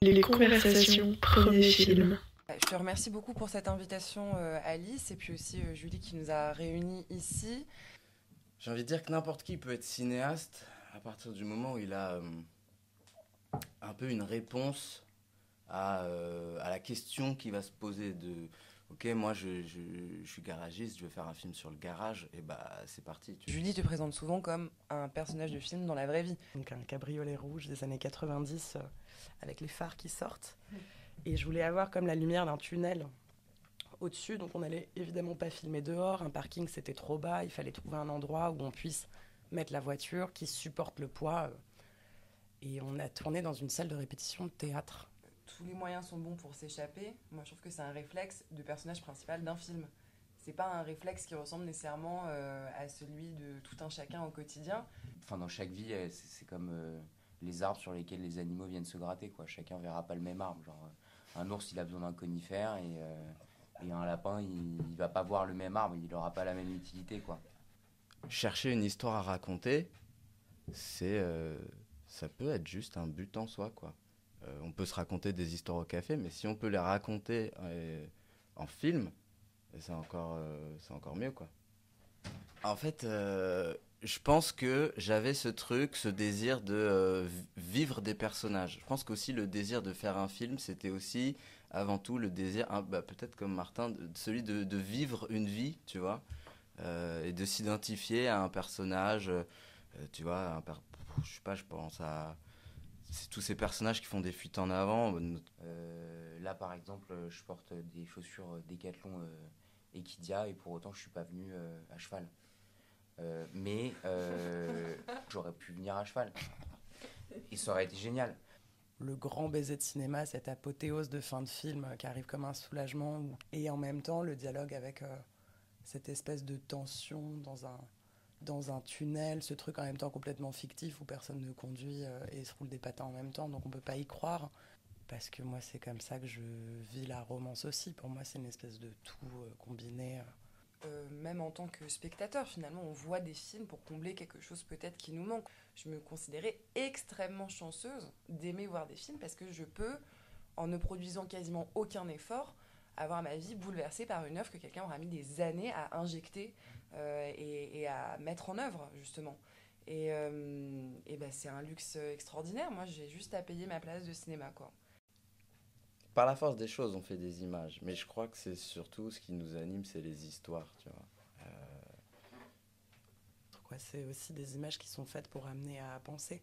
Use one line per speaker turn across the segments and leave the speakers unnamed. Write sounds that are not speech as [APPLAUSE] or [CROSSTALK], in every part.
Les conversations, premier film.
Je te remercie beaucoup pour cette invitation, euh, Alice, et puis aussi euh, Julie qui nous a réunis ici.
J'ai envie de dire que n'importe qui peut être cinéaste à partir du moment où il a euh, un peu une réponse à, à, la question qui va se poser de Ok, moi je, je, suis garagiste, je veux faire un film sur le garage, et bah c'est parti.
Julie te présente souvent comme un personnage de film dans la vraie vie.
Donc un cabriolet rouge des années 90 avec les phares qui sortent. Et je voulais avoir comme la lumière d'un tunnel au-dessus, donc on n'allait évidemment pas filmer dehors. Un parking c'était trop bas, il fallait trouver un endroit où on puisse mettre la voiture qui supporte le poids. Et on a tourné dans une salle de répétition de théâtre.
Tous les moyens sont bons pour s'échapper. Moi je trouve que c'est un réflexe de personnage principal d'un film. C'est pas un réflexe qui ressemble nécessairement euh, à celui de tout un chacun au quotidien.
Enfin, dans chaque vie, c'est comme euh, les arbres sur lesquels les animaux viennent se gratter. Quoi. Chacun verra pas le même arbre. Genre, euh, un ours, il a besoin d'un conifère et, euh, et, un lapin, il, il va pas voir le même arbre. Il n'aura pas la même utilité. Quoi. Chercher une histoire à raconter, c'est, euh, ça peut être juste un but en soi. Quoi. on peut se raconter des histoires au café, mais si on peut les raconter en film, c'est encore, c'est encore mieux. Quoi. En fait, je pense que j'avais ce truc, ce désir de euh, vivre des personnages. Je pense qu'aussi le désir de faire un film, c'était aussi avant tout le désir, hein, bah, peut-être comme Martin, celui de, vivre une vie, tu vois, euh, et de s'identifier à un personnage, euh, tu vois, un je sais pas, je pense à tous ces personnages qui font des fuites en avant. là, par exemple, je porte des chaussures Decathlon Equidia et pour autant, je suis pas venu à cheval. Euh, mais euh, j'aurais pu venir à cheval. Et ça aurait été génial.
Le grand baiser de cinéma, cette apothéose de fin de film qui arrive comme un soulagement, et en même temps le dialogue avec euh, cette espèce de tension dans un, dans un tunnel, ce truc en même temps complètement fictif où personne ne conduit et se roule des patins en même temps, donc on peut pas y croire. Parce que moi, c'est comme ça que je vis la romance aussi. Pour moi, c'est une espèce de tout combiné.
Euh, même en tant que spectateur, finalement, on voit des films pour combler quelque chose peut-être qui nous manque. Je me considérais extrêmement chanceuse d'aimer voir des films parce que je peux, en ne produisant quasiment aucun effort, avoir ma vie bouleversée par une œuvre que quelqu'un aura mis des années à injecter euh, et, à mettre en œuvre, justement. Et, euh, et ben, c'est un luxe extraordinaire. Moi, j'ai juste à payer ma place de cinéma, quoi
par la force des choses, on fait des images. Mais je crois que c'est surtout ce qui nous anime, c'est les histoires, tu vois.
Euh... C'est aussi des images qui sont faites pour amener à penser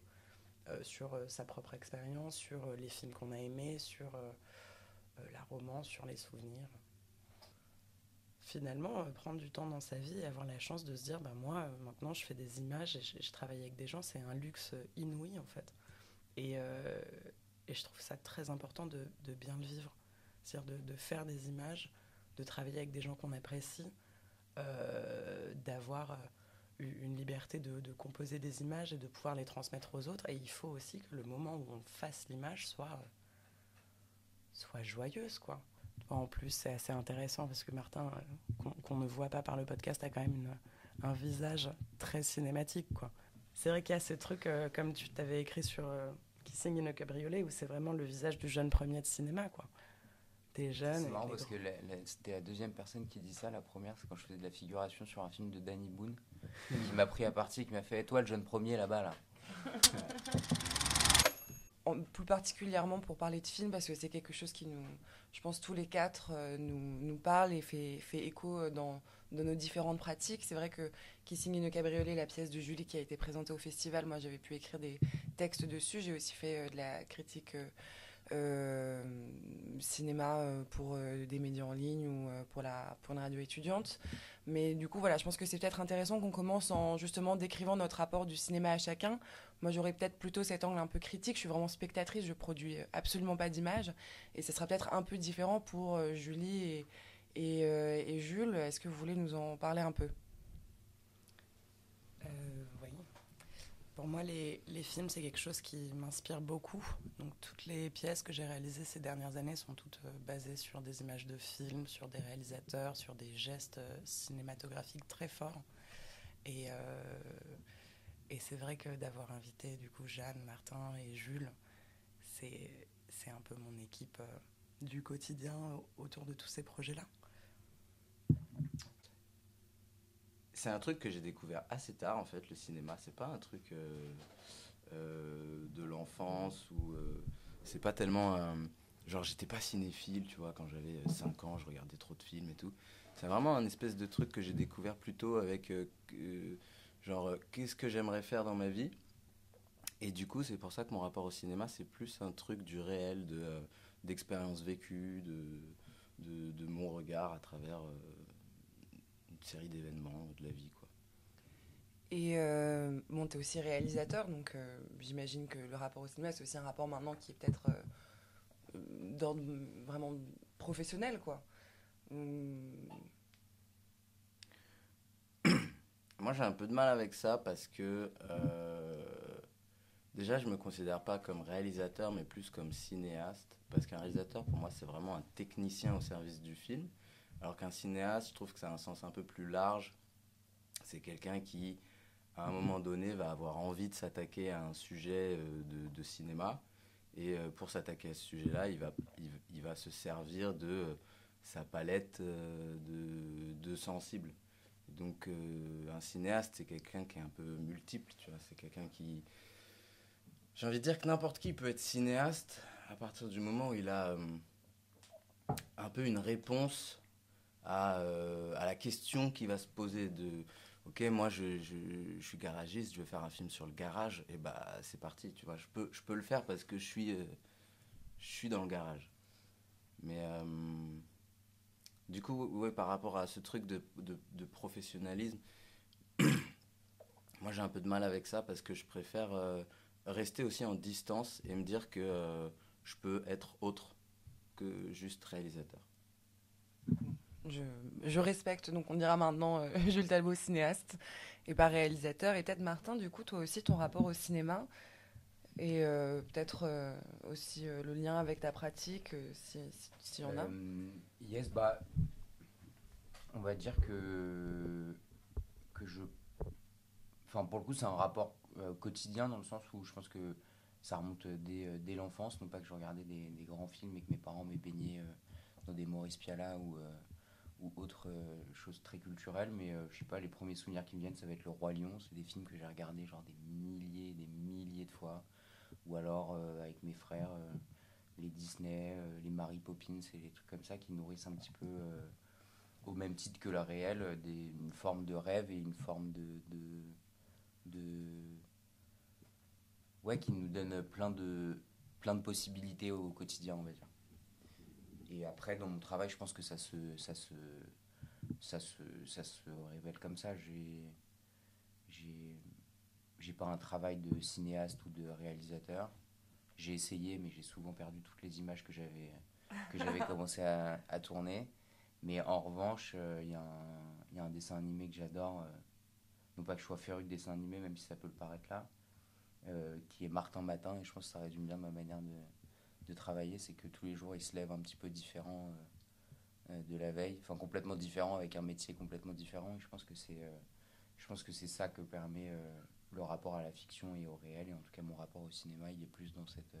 euh, sur euh, sa propre expérience, sur les films qu'on a aimés, sur la romance, sur les souvenirs. Finalement, prendre du temps dans sa vie et avoir la chance de se dire, bah, moi, maintenant, je fais des images et je, je travaille avec des gens, c'est un luxe inouï, en fait. Et, et je trouve ça très important de, bien le vivre. C'est-à-dire de, faire des images, de travailler avec des gens qu'on apprécie, euh, d'avoir euh, une liberté de, composer des images et de pouvoir les transmettre aux autres. Et il faut aussi que le moment où on fasse l'image soit, soit joyeuse, quoi. En plus, c'est assez intéressant parce que Martin, euh, qu'on qu ne voit pas par le podcast, a quand même un visage très cinématique. C'est vrai qu'il y a ce truc, euh, comme tu t'avais écrit sur euh, Kissing in a Cabriolet où c'est vraiment le visage du jeune premier de cinéma quoi. Des jeunes.
C'est marrant parce gros... que c'était la deuxième personne qui dit ça. La première, c'est quand je faisais de la figuration sur un film de Danny Boone, qui m'a pris à partie, qui m'a fait Toi, le jeune premier là-bas là. [LAUGHS]
plus particulièrement pour parler de film, parce que c'est quelque chose qui nous, je pense, tous les quatre euh, nous, nous parle et fait, fait écho dans, dans nos différentes pratiques. C'est vrai que Kissing in a Cabriolet, la pièce de Julie qui a été présentée au festival, moi j'avais pu écrire des textes dessus. J'ai aussi fait euh, de la critique euh, euh, cinéma euh, pour euh, des médias en ligne ou pour, la, pour une radio étudiante. Mais du coup, voilà, je pense que c'est peut-être intéressant qu'on commence en justement décrivant notre rapport du cinéma à chacun. Moi, j'aurais peut-être plutôt cet angle un peu critique. Je suis vraiment spectatrice, je produis absolument pas d'image. Et ce sera peut-être un peu différent pour Julie et, et Jules. Est-ce que vous voulez nous en parler un peu
euh, oui. Pour moi, les, films, c'est quelque chose qui m'inspire beaucoup. Donc, toutes les pièces que j'ai réalisées ces dernières années sont toutes euh, basées sur des images de films, sur des réalisateurs, sur des gestes euh, cinématographiques très forts. Et, euh, et c'est vrai que d'avoir invité du coup Jeanne, Martin et Jules, c'est un peu mon équipe du quotidien autour de tous ces projets-là.
C'est un truc que j'ai découvert assez tard en fait, le cinéma. C'est pas un truc euh, euh, de l'enfance ou euh, c'est pas tellement. genre, j'étais pas cinéphile, tu vois, quand j'avais 5 ans, je regardais trop de films et tout. C'est vraiment un espèce de truc que j'ai découvert plutôt avec. genre, qu'est-ce que j'aimerais faire dans ma vie Et du coup, c'est pour ça que mon rapport au cinéma, c'est plus un truc du réel, de d'expériences vécues, de, de, mon regard à travers série d'événements de la vie. Quoi.
Et euh, bon, tu es aussi réalisateur, donc euh, j'imagine que le rapport au cinéma, c'est aussi un rapport maintenant qui est peut-être d'ordre vraiment professionnel, quoi. [COUGHS]
Moi, j'ai un peu de mal avec ça parce que déjà, je me considère pas comme réalisateur, mais plus comme cinéaste parce qu'un réalisateur, pour moi, c'est vraiment un technicien au service du film, alors qu'un cinéaste, je trouve que ça a un sens un peu plus large. C'est quelqu'un qui, à un moment donné, va avoir envie de s'attaquer à un sujet euh, de, de cinéma, et euh, pour s'attaquer à ce sujet-là, il va, il, va se servir de euh, sa palette de, de sensibles. Donc un cinéaste, c'est quelqu'un qui est un peu multiple, tu vois, c'est quelqu'un qui... J'ai envie de dire que n'importe qui peut être cinéaste, à partir du moment où il a un peu une réponse à, euh, à, la question qui va se poser de ok moi je, je, suis garagiste je vais faire un film sur le garage et bah c'est parti tu vois je peux je peux le faire parce que je suis euh, je suis dans le garage mais du coup ouais par rapport à ce truc de, de professionnalisme [COUGHS] moi j'ai un peu de mal avec ça parce que je préfère rester aussi en distance et me dire que je peux être autre que juste réalisateur.
Je, respecte, donc on dira maintenant euh, [LAUGHS] Jules Talbot, cinéaste et pas réalisateur. Et peut-être Martin, du coup, toi aussi, ton rapport au cinéma et euh, peut-être euh, aussi le lien avec ta pratique, si, si, y en a.
yes, bah, on va dire que, que je. Enfin, pour le coup, c'est un rapport quotidien dans le sens où je pense que ça remonte dès, dès l'enfance. Non pas que je regardais des, des, grands films et que mes parents m'aient baigné dans des Maurice Piala ou, ou autre chose très culturelle, mais je sais pas, les premiers souvenirs qui me viennent, ça va être Le Roi Lion. C'est des films que j'ai regardés genre des milliers, des milliers de fois. Ou alors avec mes frères, les Disney, les Mary Poppins et les trucs comme ça qui nourrissent un petit peu au même titre que le réel, des, une forme de rêve et une forme de, de, de ouais, qui nous donne plein de, plein de possibilités au quotidien, on va dire. Et après, dans mon travail, je pense que ça se, ça se, ça se, ça se révèle comme ça. J'ai, j'ai, j'ai pas un travail de cinéaste ou de réalisateur. J'ai essayé, mais j'ai souvent perdu toutes les images que j'avais, que j'avais [LAUGHS] commencé à, à, tourner. Mais en revanche, euh, il y, y, a un dessin animé que j'adore. Euh, non pas que je sois féru de dessin animé, même si ça peut le paraître là. Euh, qui est Martin Matin, et je pense que ça résume bien ma manière de, de travailler, c'est que tous les jours, il se lève un petit peu différent euh, euh, de la veille, enfin complètement différent, avec un métier complètement différent, et je pense que c'est je que c'est ça que permet le rapport à la fiction et au réel, et en tout cas mon rapport au cinéma, il est plus dans, cette,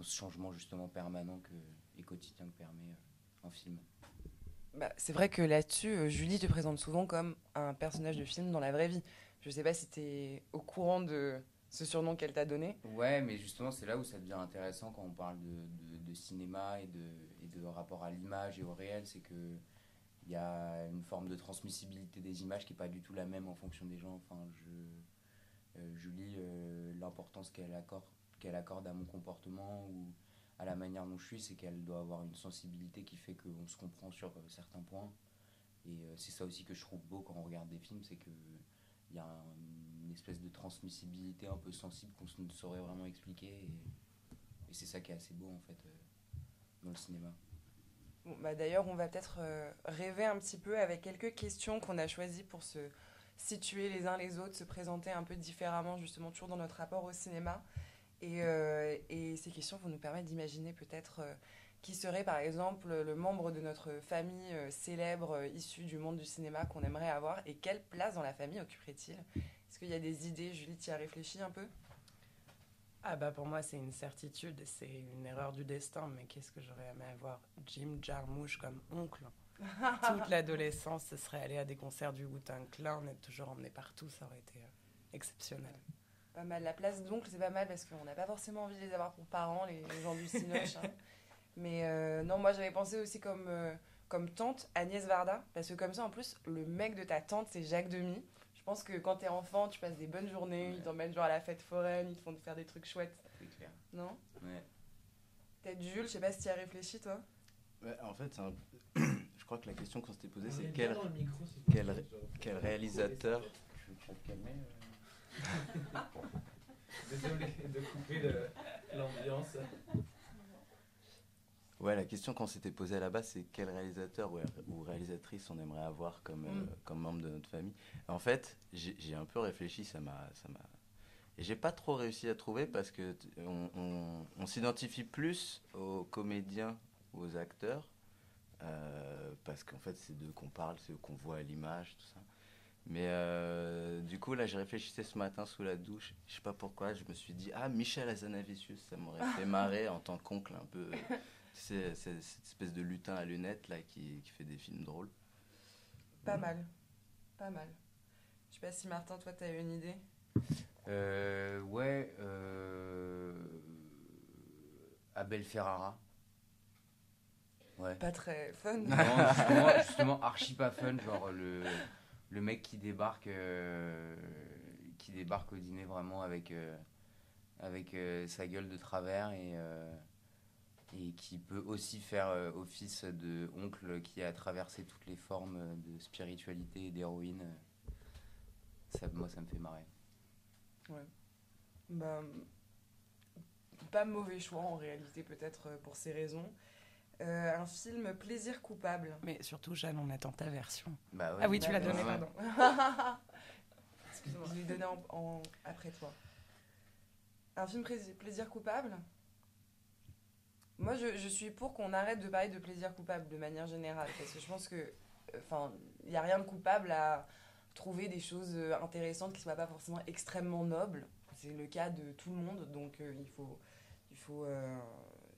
ce changement justement permanent que, et quotidien que permet un film.
Bah, c'est vrai que là-dessus, Julie te présente souvent comme un personnage de film dans la vraie vie. Je sais pas si tu es au courant de, ce surnom qu'elle t'a donné.
Ouais, mais justement, c'est là où ça devient intéressant quand on parle de, cinéma et de, rapport à l'image et au réel, c'est que il y a une forme de transmissibilité des images qui n'est pas du tout la même en fonction des gens. Enfin, je, euh, je lis euh, l'importance qu'elle accorde, à mon comportement ou à la manière dont je suis, c'est qu'elle doit avoir une sensibilité qui fait qu'on se comprend sur euh, certains points. Et c'est ça aussi que je trouve beau quand on regarde des films, c'est qu'il y a un espèce de transmissibilité un peu sensible qu'on ne saurait vraiment expliquer. Et, c'est ça qui est assez beau en fait euh, dans le cinéma.
Bon, bah D'ailleurs, on va peut-être euh, rêver un petit peu avec quelques questions qu'on a choisies pour se situer les uns les autres, se présenter un peu différemment, justement, toujours dans notre rapport au cinéma. Et, euh, et ces questions vont nous permettre d'imaginer peut-être qui serait par exemple le membre de notre famille célèbre issu du monde du cinéma qu'on aimerait avoir et quelle place dans la famille occuperait-il est-ce qu'il y a des idées, Julie, tu y as réfléchi un peu?
Ah bah pour moi c'est une certitude, c'est une erreur du destin, mais qu'est-ce que j'aurais aimé avoir? Jim Jarmusch comme oncle [LAUGHS] Toute l'adolescence, ce serait aller à des concerts du Wu-Tang Clan, être toujours emmené partout, ça aurait été euh, exceptionnel.
Pas mal. La place d'oncle, c'est pas mal parce qu'on n'a pas forcément envie de les avoir pour parents, les, les gens du Cinoche. [LAUGHS] hein. Mais euh, non, moi j'avais pensé aussi comme, euh, comme tante Agnès Varda, parce que comme ça en plus, le mec de ta tante c'est Jacques Demy. Je pense que quand t'es enfant, tu passes des bonnes journées, ils t'emmènent genre à la fête foraine, ils te font faire des trucs chouettes,
C'est clair.
non?
Ouais.
Peut-être Jules, je sais pas si tu y as réfléchi toi.
Ouais, en fait, un- [COUGHS] je crois que la question qu'on s'était posée, c'est
est
quel,
micro,
quel, réalisateur
Tu veux, tu veux te calmer euh [LAUGHS]
Désolé de couper le- l'ambiance.
Ouais, la question qu'on s'était posée à la base, c'est quel réalisateur ou, ou réalisatrice on aimerait avoir comme, euh,
Mm.
comme membre de notre famille. En fait, j'ai un peu réfléchi, ça m'a. Et j'ai pas trop réussi à trouver parce que on, on- on s'identifie plus aux comédiens ou aux acteurs euh, parce qu'en fait, c'est d'eux qu'on parle, c'est eux qu'on voit à l'image, tout ça. Mais euh, du coup, là, j'ai réfléchissais ce matin sous la douche. Je sais pas pourquoi, je me suis dit, ah, Michel Azanavicius, ça m'aurait [LAUGHS] fait marrer en tant qu'oncle un peu. C'est c'est cette espèce de lutin à lunettes là qui, qui fait des films drôles.
Pas mal. Pas mal. Je sais pas si Martin, toi t'as une idée?
Euh, ouais, euh... Abel Ferrara. Ouais.
Pas très fun.
Non, justement, justement, archi pas fun, genre le, le mec qui débarque, euh, qui débarque au dîner vraiment avec, euh, avec euh, sa gueule de travers et, euh, et qui peut aussi faire euh, office de oncle qui a traversé toutes les formes de spiritualité et d'héroïne. Ça, moi, ça me fait marrer.
Bah, pas mauvais choix en réalité, peut-être euh, pour ces raisons. Euh, un film Plaisir coupable.
Mais surtout, Jeanne, on attend ta version.
Bah ouais.
Ah oui, tu l'as
D'accord,
donné,
Ouais.
pardon. [LAUGHS] Excuse-moi. Je l'ai donné en, en- après toi. Un film plaisir coupable? Moi, je, je suis pour qu'on arrête de parler de plaisir coupable de manière générale. Parce que je pense que. Enfin, il n'y a rien de coupable à trouver des choses euh, intéressantes qui ne soient pas forcément extrêmement nobles. C'est le cas de tout le monde. Donc, euh, il, faut, il, faut, euh,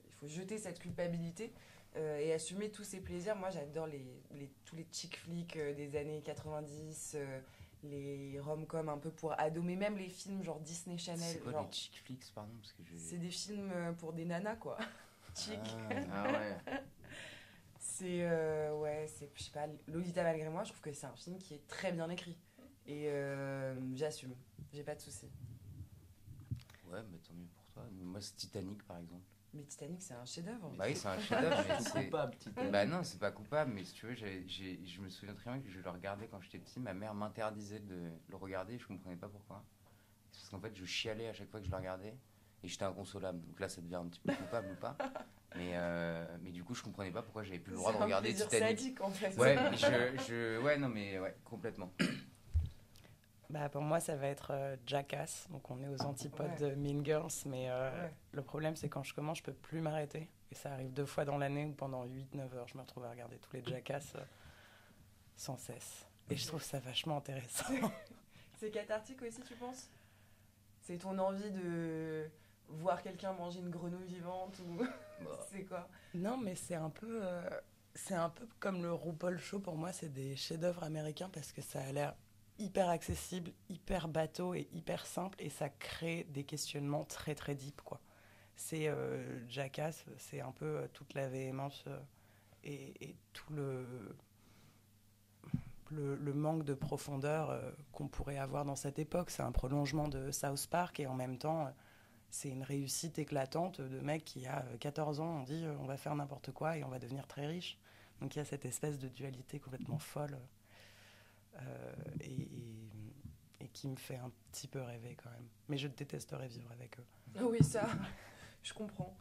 il faut jeter cette culpabilité euh, et assumer tous ces plaisirs. Moi, j'adore les, les- tous les chick flicks euh, des années 90, euh, les rom-coms un peu pour ados, mais même les films genre Disney Channel.
C'est quoi
genre,
les chick flicks, pardon parce que je...
c'est des films pour des nanas, quoi. [LAUGHS] Chic.
Ah.
Ah ouais. [LAUGHS]
C'est, euh, ouais, c'est, je sais pas, Lolita malgré moi, je trouve que c'est un film qui est très bien écrit. Et euh, j'assume, j'ai pas de soucis.
Ouais, mais tant mieux pour toi. Moi, c'est Titanic, par exemple.
Mais Titanic, c'est un chef-d'œuvre.
Bah oui, c'est un chef-d'œuvre, [LAUGHS] mais c'est...
coupable, petit
Bah non, c'est pas coupable, mais si tu veux, j'ai- j'ai- je me souviens très bien que je le regardais quand j'étais petit. Ma mère m'interdisait de le regarder et je comprenais pas pourquoi. C'est parce qu'en fait, je chialais à chaque fois que je le regardais et j'étais inconsolable. Donc là, ça devient un petit peu coupable ou pas. [LAUGHS] Mais, euh, mais du coup, je comprenais pas pourquoi j'avais plus le droit de regarder Titanic.
sadique, en fait.
Ouais, [LAUGHS] mais je, je, ouais, non, mais ouais, complètement. [COUGHS]
Bah, pour moi, ça va être euh, Jackass. Donc, on est aux antipodes
Ouais.
de Mean Girls. Mais euh,
Ouais.
le problème, c'est quand je commence, je peux plus m'arrêter. Et ça arrive deux fois dans l'année où pendant 8-9 heures, je me retrouve à regarder tous les Jackass euh, sans cesse. Et je trouve ça vachement intéressant. [LAUGHS]
C'est cathartique aussi, tu penses? C'est ton envie de voir quelqu'un manger une grenouille vivante ou [LAUGHS]
Bah,
c'est quoi?
Non, mais c'est un peu. euh, c'est un peu comme le RuPaul Show. Pour moi, c'est des chefs-d'œuvre américains parce que ça a l'air hyper accessible, hyper bateau et hyper simple. Et ça crée des questionnements très, très deep, quoi. C'est euh, Jackass, c'est un peu euh, toute la véhémence euh, et, et tout le, le, le manque de profondeur euh, qu'on pourrait avoir dans cette époque. C'est un prolongement de South Park et en même temps, euh, c'est une réussite éclatante de mec qui a euh, 14 ans, on dit euh, on va faire n'importe quoi et on va devenir très riche. Donc il y a cette espèce de dualité complètement folle euh, et, et- et qui me fait un petit peu rêver quand même. Mais je détesterais vivre avec eux.
Ah Oui, ça, [LAUGHS] je comprends.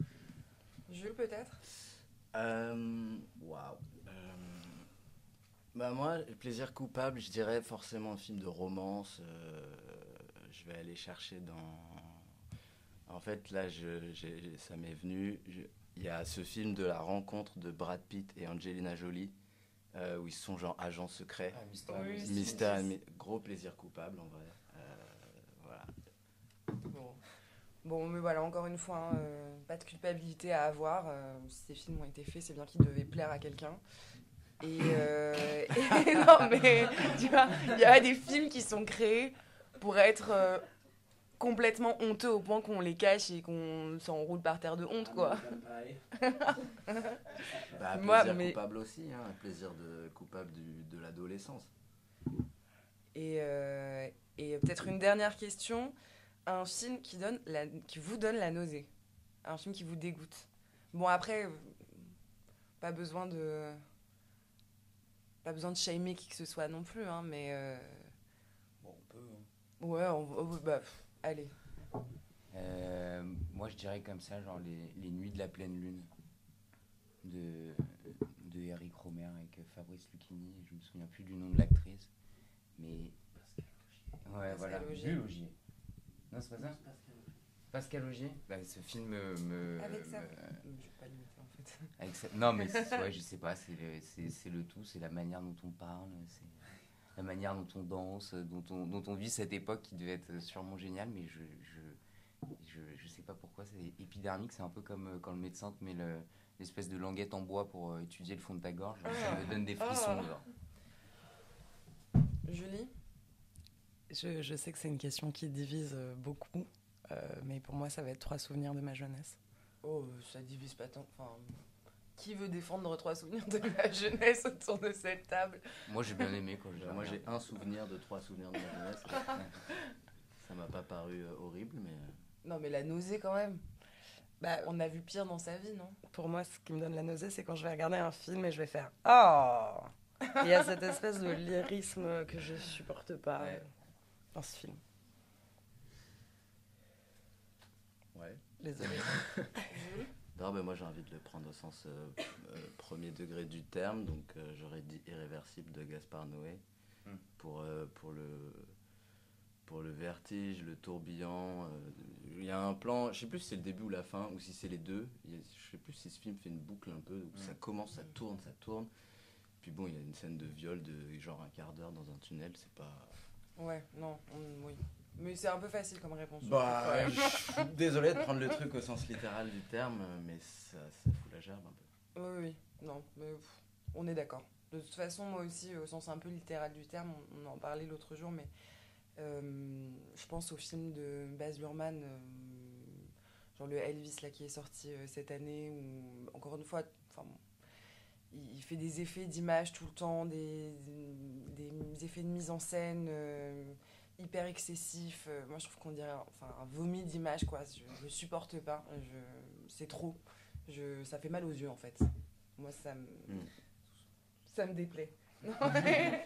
Jules, peut-être?
Waouh. Euh, Bah moi, le plaisir coupable, je dirais forcément un film de romance. euh, je vais aller chercher dans. En fait, là, je, j'ai- ça m'est venu. Il y a ce film de la rencontre de Brad Pitt et Angelina Jolie, euh, où ils sont genre agents secrets.
ah, Mister
Oui,
Miss.
si,
Mystère,
si, si.
mi- gros plaisir coupable en vrai. Euh, voilà.
Bon. Bon, mais voilà, encore une fois, hein, pas de culpabilité à avoir. si ces films ont été faits, c'est bien qu'ils devaient plaire à quelqu'un. Et, [LAUGHS] et, non, mais tu vois, il y a des films qui sont créés pour être complètement honteux au point qu'on les cache et qu'on s'enroule par terre de honte, quoi.
bah, [LAUGHS] plaisir mais... coupable aussi, hein, plaisir de, coupable du, de l'adolescence.
Et, euh, et peut-être une dernière question, un film qui, donne la, qui vous donne la nausée, un film qui vous dégoûte. Bon, après, pas besoin de... Pas besoin de shamer qui que ce soit non plus, hein, mais... Euh,
bon, on peut... Hein.
Ouais, on, bah, Allez.
Euh, moi, je dirais comme ça, genre les, les, Nuits de la pleine lune de, de Eric Romer avec Fabrice Lucchini. Je me souviens plus du nom de l'actrice, mais ouais, voilà. Augier. Non, c'est pas ça. Pascal Augier. Bah, ce film me.
Avec ça. Me... Je pas limiter en fait.
Avec. Non, mais [LAUGHS] ouais, je sais pas. C'est le, le tout. C'est la manière dont on parle. C'est la manière dont on danse, dont on, dont on vit cette époque qui devait être sûrement géniale, mais je, je, je, je sais pas pourquoi c'est épidermique. C'est un peu comme euh, quand le médecin te met l'espèce de languette en bois pour euh, étudier le fond de ta gorge. Ça me donne des frissons.
Oh. Julie?
Je, je, sais que c'est une question qui divise euh, beaucoup, mais pour moi, ça va être trois souvenirs de ma jeunesse.
Oh, ça divise pas tant. Enfin, qui veut défendre trois souvenirs de la [LAUGHS] jeunesse autour de cette table
Moi, j'ai bien aimé quand
Moi, j'ai un souvenir de trois souvenirs de ma jeunesse. [LAUGHS] ça m'a pas paru euh, horrible, mais. Euh.
Non, mais la nausée quand même. Bah, on a vu pire dans sa vie, non?
Pour moi, ce qui me donne la nausée, c'est quand je vais regarder un film et je vais faire Oh Il y a cette espèce de lyrisme que je supporte pas euh, dans ce film.
Ouais.
Désolée. [LAUGHS]
Non, mais moi j'ai envie de le prendre au sens euh, euh, premier degré du terme, donc euh, j'aurais dit irréversible de Gaspard Noé hmm. pour, pour, le, pour le vertige, le tourbillon. Il y a un plan, je sais plus si c'est le début ou la fin, ou si c'est les deux. Je je sais plus si ce film fait une boucle un peu, où ça hmm. commence, ça tourne, ça tourne. Puis bon, il y a une scène de viol de genre un quart d'heure dans un tunnel, c'est pas.
Ouais, non, oui. Mais c'est un peu facile comme réponse.
Bah, désolé de prendre le truc au sens littéral du terme, mais ça, ça fout la gerbe un peu.
Oui, oui, non, mais on est d'accord. De toute façon, moi aussi, au sens un peu littéral du terme, on, en parlait l'autre jour, mais euh, je pense au film de Baz Luhrmann, euh, genre le Elvis là, qui est sorti euh, cette année, où, encore une fois, il fait des effets d'image tout le temps, des, des, effets de mise en scène hyper excessif. Euh, moi, je trouve qu'on dirait enfin, un vomi d'image, quoi. Je ne supporte pas. Je, c'est trop. Je, ça fait mal aux yeux, en fait. Moi, ça me, hmm. ça me déplaît. [LAUGHS]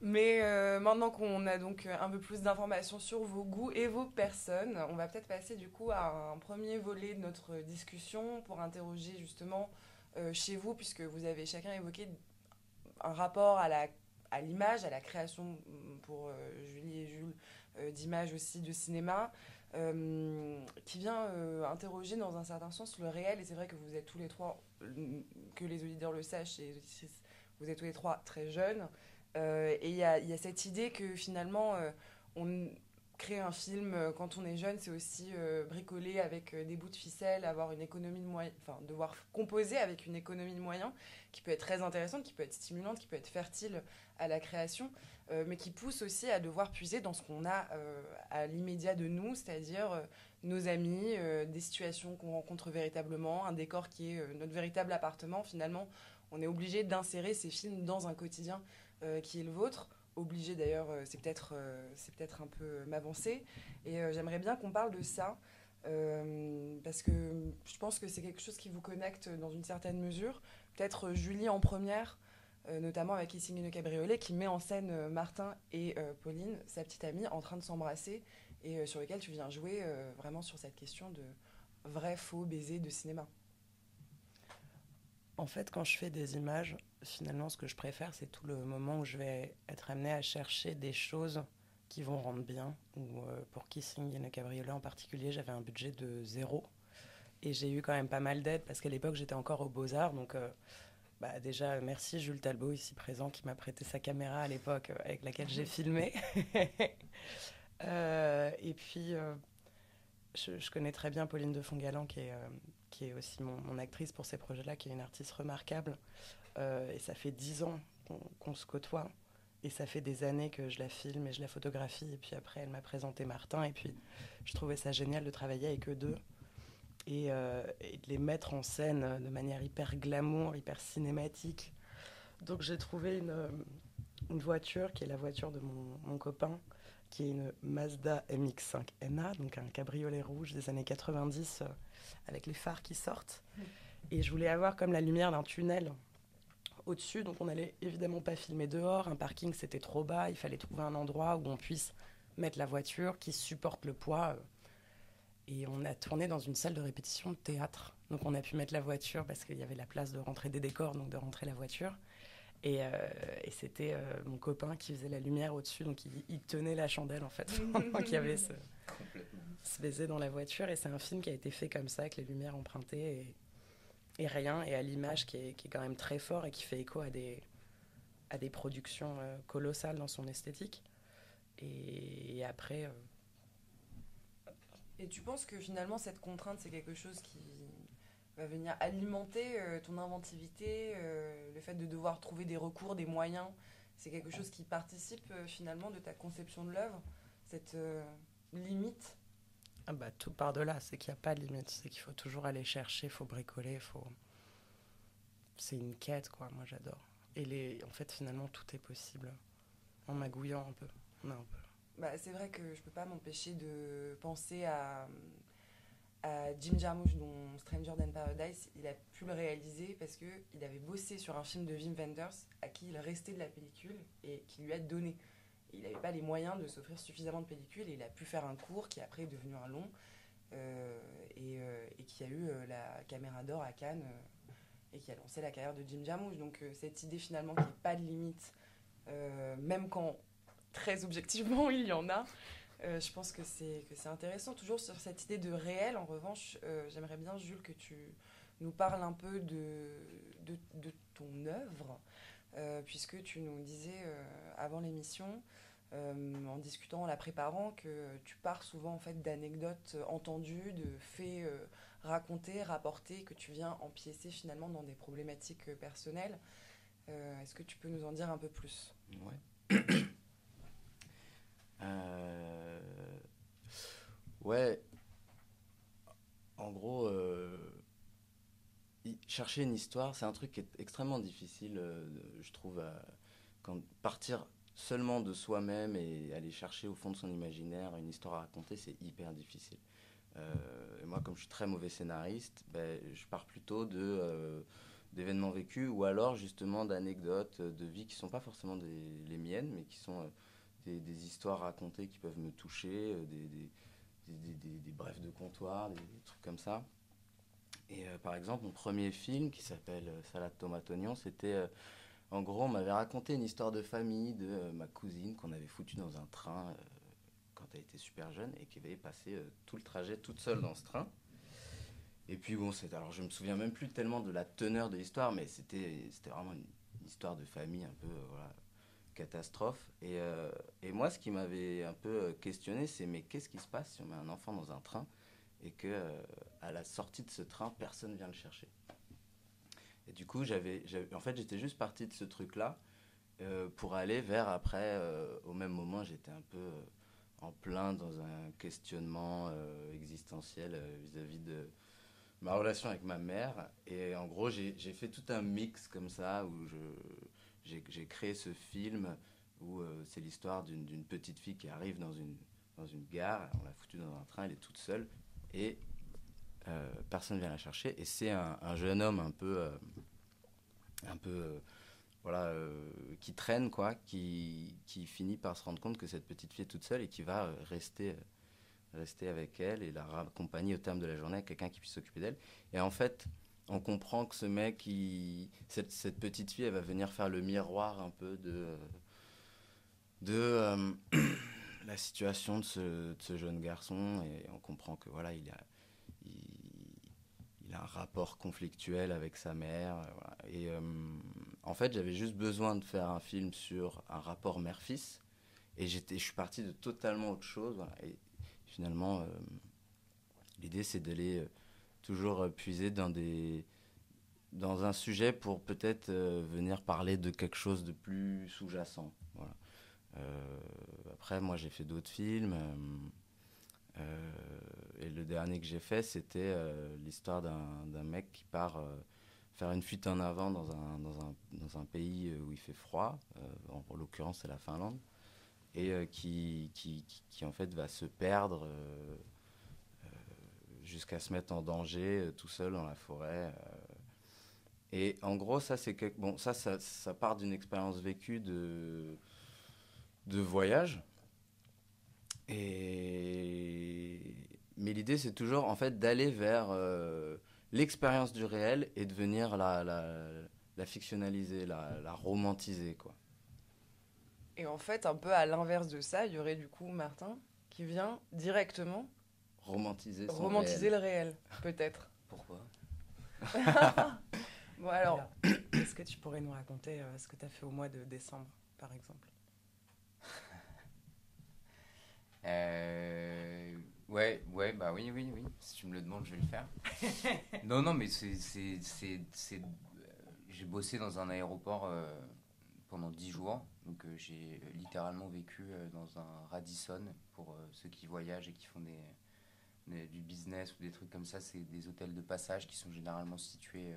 mais euh, maintenant qu'on a donc un peu plus d'informations sur vos goûts et vos personnes, on va peut-être passer du coup à un premier volet de notre discussion pour interroger justement euh, chez vous, puisque vous avez chacun évoqué un rapport à la à l'image, à la création mm, pour euh, Julie et Jules euh, d'images aussi de cinéma, euh, qui vient interroger dans un certain sens le réel. Et c'est vrai que vous êtes tous les trois, que les auditeurs le sachent, et vous êtes tous les trois très jeunes. et il y y a, cette idée que finalement, on créer un film quand on est jeune, c'est aussi bricoler avec des bouts de ficelle, avoir une économie de moyens, enfin devoir composer avec une économie de moyens qui peut être très intéressante, qui peut être stimulante, qui peut être fertile à la création, euh, mais qui pousse aussi à devoir puiser dans ce qu'on a euh, à l'immédiat de nous, c'est-à-dire euh, nos amis, des situations qu'on rencontre véritablement, un décor qui est notre véritable appartement. Finalement, on est obligé d'insérer ces films dans un quotidien qui est le vôtre. Obligé d'ailleurs, c'est peut-être c'est peut-être un peu m'avancer. Et j'aimerais bien qu'on parle de ça. parce que je pense que c'est quelque chose qui vous connecte dans une certaine mesure. Peut-être Julie en première, euh, notamment avec Kissing in a Cabriolet, qui met en scène euh, Martin et euh, Pauline, sa petite amie, en train de s'embrasser, et sur lequel tu viens jouer vraiment sur cette question de vrai, faux baiser de cinéma.
En fait, quand je fais des images, finalement, ce que je préfère, c'est tout le moment où je vais être amenée à chercher des choses qui vont rendre bien. Ou pour Kissing in a Cabriolet en particulier, j'avais un budget de zéro. Et j'ai eu quand même pas mal d'aide parce qu'à l'époque, j'étais encore aux Beaux-Arts. Donc, bah, déjà, merci Jules Talbot, ici présent, qui m'a prêté sa caméra à l'époque euh, avec laquelle j'ai [LAUGHS] filmé. [LAUGHS] Euh, et puis, euh, je, connais très bien Pauline de Fongalan, qui est, euh, qui est aussi mon, actrice pour ces projets-là, qui est une artiste remarquable. Euh, et ça fait dix ans qu'on se côtoie. Et ça fait des années que je la filme et je la photographie. Et puis après, elle m'a présenté Martin. Et puis, je trouvais ça génial de travailler avec eux deux. Et, euh, de les mettre en scène de manière hyper glamour, hyper cinématique. Donc, j'ai trouvé une, une, voiture qui est la voiture de mon, mon copain, qui est une Mazda MX-5 NA, donc un cabriolet rouge des années 90 euh, avec les phares qui sortent. Et je voulais avoir comme la lumière d'un tunnel au-dessus, donc on n'allait évidemment pas filmer dehors. Un parking c'était trop bas, il fallait trouver un endroit où on puisse mettre la voiture qui supporte le poids. Et on a tourné dans une salle de répétition de théâtre. Donc on a pu mettre la voiture parce qu'il y avait la place de rentrer des décors, donc de rentrer la voiture. Et, euh, et c'était euh, mon copain qui faisait la lumière au-dessus, donc il, tenait la chandelle en fait, [LAUGHS] pendant qu'il y avait ce, ce, baiser dans la voiture. Et c'est un film qui a été fait comme ça, avec les lumières empruntées et, et rien, et à l'image qui est, quand même très fort et qui fait écho à des, à des productions euh, colossales dans son esthétique. Et, après.
Et tu penses que finalement cette contrainte c'est quelque chose qui va venir alimenter euh, ton inventivité, euh, le fait de devoir trouver des recours, des moyens? C'est quelque chose qui participe euh, finalement de ta conception de l'œuvre, cette limite?
Ah bah tout par de là, c'est qu'il n'y a pas de limite, c'est qu'il faut toujours aller chercher, il faut bricoler, faut. C'est une quête quoi, moi j'adore. Et les, en fait finalement tout est possible en magouillant un peu. un peu.
Bah, c'est vrai que je peux pas m'empêcher de penser à Jim Jarmusch, dont Stranger Than Paradise, il a pu le réaliser parce qu'il avait bossé sur un film de Wim Wenders à qui il restait de la pellicule et qui lui a donné. Il n'avait pas les moyens de s'offrir suffisamment de pellicule et il a pu faire un cours qui après est devenu un long euh, euh, et, qui a eu euh, la caméra d'or à Cannes et qui a lancé la carrière de Jim Jarmusch. Donc cette idée finalement qu'il n'y ait pas de limite, même quand très objectivement [LAUGHS] il y en a, je pense que c'est intéressant. Toujours sur cette idée de réel, en revanche, j'aimerais bien, Jules, que tu nous parles un peu de, de, de ton œuvre, puisque tu nous disais avant l'émission, en discutant, en la préparant, que tu pars souvent en fait d'anecdotes entendues, de faits racontés, rapportés, que tu viens empiécer finalement dans des problématiques personnelles. Est-ce que tu peux nous en dire un peu plus?
Ouais. [COUGHS] Euh, ouais. En gros, euh, chercher une histoire, c'est un truc qui est extrêmement difficile, euh, je trouve, quand partir seulement de soi-même et aller chercher au fond de son imaginaire une histoire à raconter, c'est hyper difficile. et moi, comme je suis très mauvais scénariste, ben, je pars plutôt de d'événements vécus ou alors justement d'anecdotes de vie qui sont pas forcément des, les miennes, mais qui sont des, histoires racontées qui peuvent me toucher, euh, des, des, brefs de comptoir, des, trucs comme ça. Et euh, par exemple, mon premier film qui s'appelle euh, Salade tomate oignon, c'était en gros, on m'avait raconté une histoire de famille de ma cousine qu'on avait foutue dans un train quand elle était super jeune et qui avait passé tout le trajet toute seule dans ce train. Et puis bon, alors je me souviens même plus tellement de la teneur de l'histoire, mais c'était vraiment une, histoire de famille un peu voilà, catastrophe. Et, euh, et, moi, ce qui m'avait un peu euh, questionné, c'est mais qu'est-ce qui se passe si on met un enfant dans un train et que euh, à la sortie de ce train, personne vient le chercher? Et du coup, j'avais, en fait, j'étais juste parti de ce truc-là pour aller vers après. au même moment, j'étais un peu en plein dans un questionnement existentiel vis-à-vis de ma relation avec ma mère. Et en gros, j'ai fait tout un mix comme ça où j'ai créé ce film où euh, c'est l'histoire d'une petite fille qui arrive dans une, dans une gare, on l'a foutue dans un train, elle est toute seule, et euh, personne ne vient la chercher. Et c'est un, jeune homme un peu, euh, un peu voilà, qui traîne, quoi, qui, qui, finit par se rendre compte que cette petite fille est toute seule et qui va rester, rester avec elle et la raccompagner au terme de la journée quelqu'un qui puisse s'occuper d'elle. Et en fait, on comprend que ce mec, cette, petite fille, elle va venir faire le miroir un peu de, de euh, [COUGHS] la situation de ce, jeune garçon. Et on comprend que voilà, il a, il, un rapport conflictuel avec sa mère. Et euh, en fait, j'avais juste besoin de faire un film sur un rapport mère-fils. Et je suis parti de totalement autre chose. Et finalement, euh, l'idée, c'est d'aller toujours puiser dans, des, dans un sujet pour peut-être venir parler de quelque chose de plus sous-jacent. Après, moi, j'ai fait d'autres films. Et le dernier que j'ai fait, c'était l'histoire d'un mec qui part faire une fuite en avant dans un, dans un, dans un pays euh, où il fait froid, euh, en, l'occurrence c'est la Finlande, et euh, qui, qui, qui, en fait va se perdre jusqu'à se mettre en danger tout seul dans la forêt. et en gros, ça, c'est bon, ça, ça, ça part d'une expérience vécue de, de voyage. Et... Mais l'idée, c'est toujours en fait d'aller vers l'expérience du réel et de venir la, la, fictionnaliser, la, la, romantiser. Quoi.
Et en fait, un peu à l'inverse de ça, il y aurait du coup Martin qui vient directement
romantiser,
romantiser le réel, peut-être.
Pourquoi? [LAUGHS]
Bon alors, est-ce que tu pourrais nous raconter euh, ce que tu as fait au mois de décembre, par exemple?
Euh, Ouais, ouais, bah oui, oui, oui. Si tu me le demandes, je vais le faire. [LAUGHS] non, non, mais c'est. euh, j'ai bossé dans un aéroport euh, pendant 10 jours. Donc euh, j'ai littéralement vécu dans un Radisson. Pour ceux qui voyagent et qui font des, du business ou des trucs comme ça, c'est des hôtels de passage qui sont généralement situés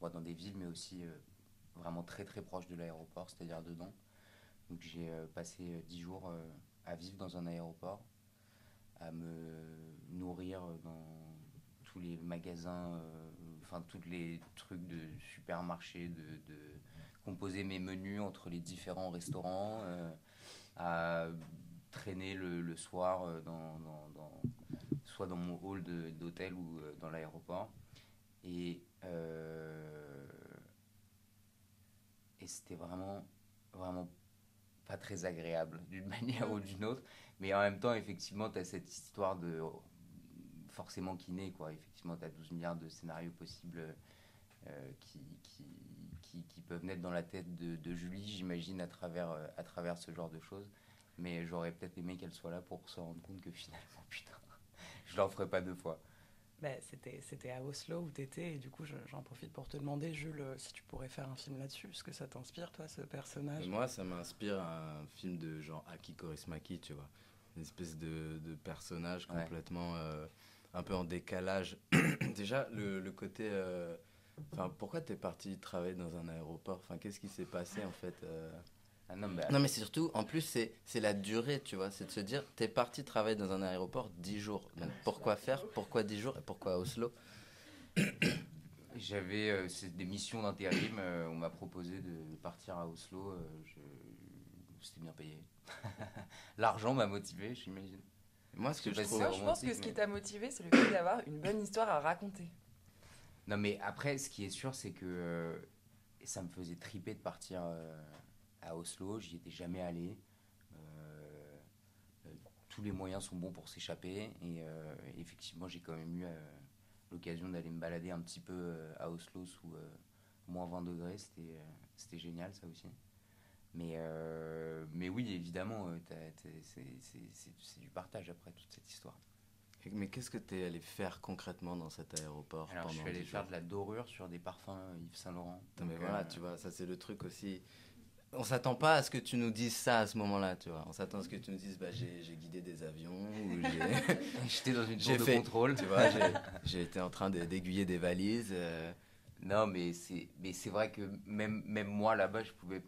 dans des villes, mais aussi vraiment très très proches de l'aéroport, c'est-à-dire dedans. Donc j'ai passé 10 jours à vivre dans un aéroport à me nourrir dans tous les magasins, euh, enfin tous les trucs de supermarché, de, composer mes menus entre les différents restaurants, euh, à traîner le, soir euh, dans, soit dans mon hall d'hôtel ou dans l'aéroport. Et, et c'était vraiment, vraiment pas très agréable d'une [LAUGHS] manière ou d'une autre. Mais en même temps, effectivement, tu as cette histoire de forcément qui naît. Quoi. Effectivement, tu as 12 milliards de scénarios possibles euh, qui, qui, qui, qui, peuvent naître dans la tête de, de Julie, j'imagine, à travers, euh, à travers ce genre de choses. Mais j'aurais peut-être aimé qu'elle soit là pour se rendre compte que finalement, [LAUGHS] putain, je l'en ferai pas deux fois.
Bah, c'était, c'était à Oslo où tu étais, et du coup, j'en profite pour te demander, Jules, si tu pourrais faire un film là-dessus. Est-ce que ça t'inspire, toi, ce personnage?
Moi, ça m'inspire un film de genre Aki Korismaki, tu vois une espèce de, de personnage complètement euh, un peu en décalage. [COUGHS] Déjà, le, le côté. Euh, enfin, pourquoi tu es parti travailler dans un aéroport? Enfin, qu'est-ce qui s'est passé en fait euh? Ah non, mais, non, mais c'est surtout, en plus, c'est la durée, tu vois. C'est de se dire, tu es parti travailler dans un aéroport 10 jours. Donc, pourquoi faire Pourquoi 10 jours Et pourquoi Oslo
J'avais des missions d'intérim. on m'a proposé de partir à Oslo. C'était bien payé. [LAUGHS] L'argent m'a motivé, j'imagine.
Moi, ce que je, trouve, je pense que ce qui t'a motivé, c'est le fait d'avoir une bonne histoire à raconter.
Non, mais après, ce qui est sûr, c'est que euh, ça me faisait triper de partir euh, à Oslo. J'y étais jamais allé. Euh, tous les moyens sont bons pour s'échapper. Et effectivement, j'ai quand même eu l'occasion d'aller me balader un petit peu à Oslo sous moins 20 degrés. C'était génial, ça aussi. Mais, euh, mais oui, évidemment, euh, c'est du partage après toute cette histoire.
Mais qu'est-ce que tu es allé faire concrètement dans cet aéroport
Alors, je suis allé faire de la dorure sur des parfums Yves Saint Laurent.
mais voilà, euh, tu vois, ça c'est le truc aussi. On s'attend pas à ce que tu nous dises ça à ce moment-là, tu vois. On s'attend à ce que tu nous dises, bah, j'ai guidé des avions, ou [LAUGHS]
j'étais dans une tour de contrôle.
Tu vois, j'ai été en train d'aiguiller des valises.
Non, mais c'est vrai que même, même moi là-bas, je pouvais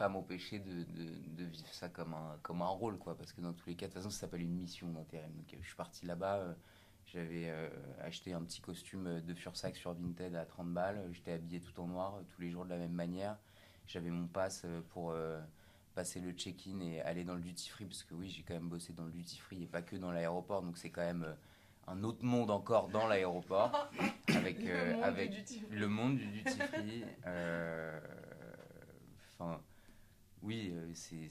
pas m'empêcher de, de, vivre ça comme un, comme un rôle, quoi. Parce que dans tous les cas, de toute façon, ça s'appelle une mission d'intérim. Donc, je suis parti là-bas, euh, j'avais euh, acheté un petit costume de Fursac sur Vinted à 30 balles. J'étais habillé tout en noir, euh, tous les jours de la même manière. J'avais mon pass pour passer le check-in et aller dans le duty-free, parce que oui, j'ai quand même bossé dans le duty-free et pas que dans l'aéroport. Donc, c'est quand même un autre monde encore dans l'aéroport [COUGHS] avec le avec le monde du duty free enfin oui, euh, c'est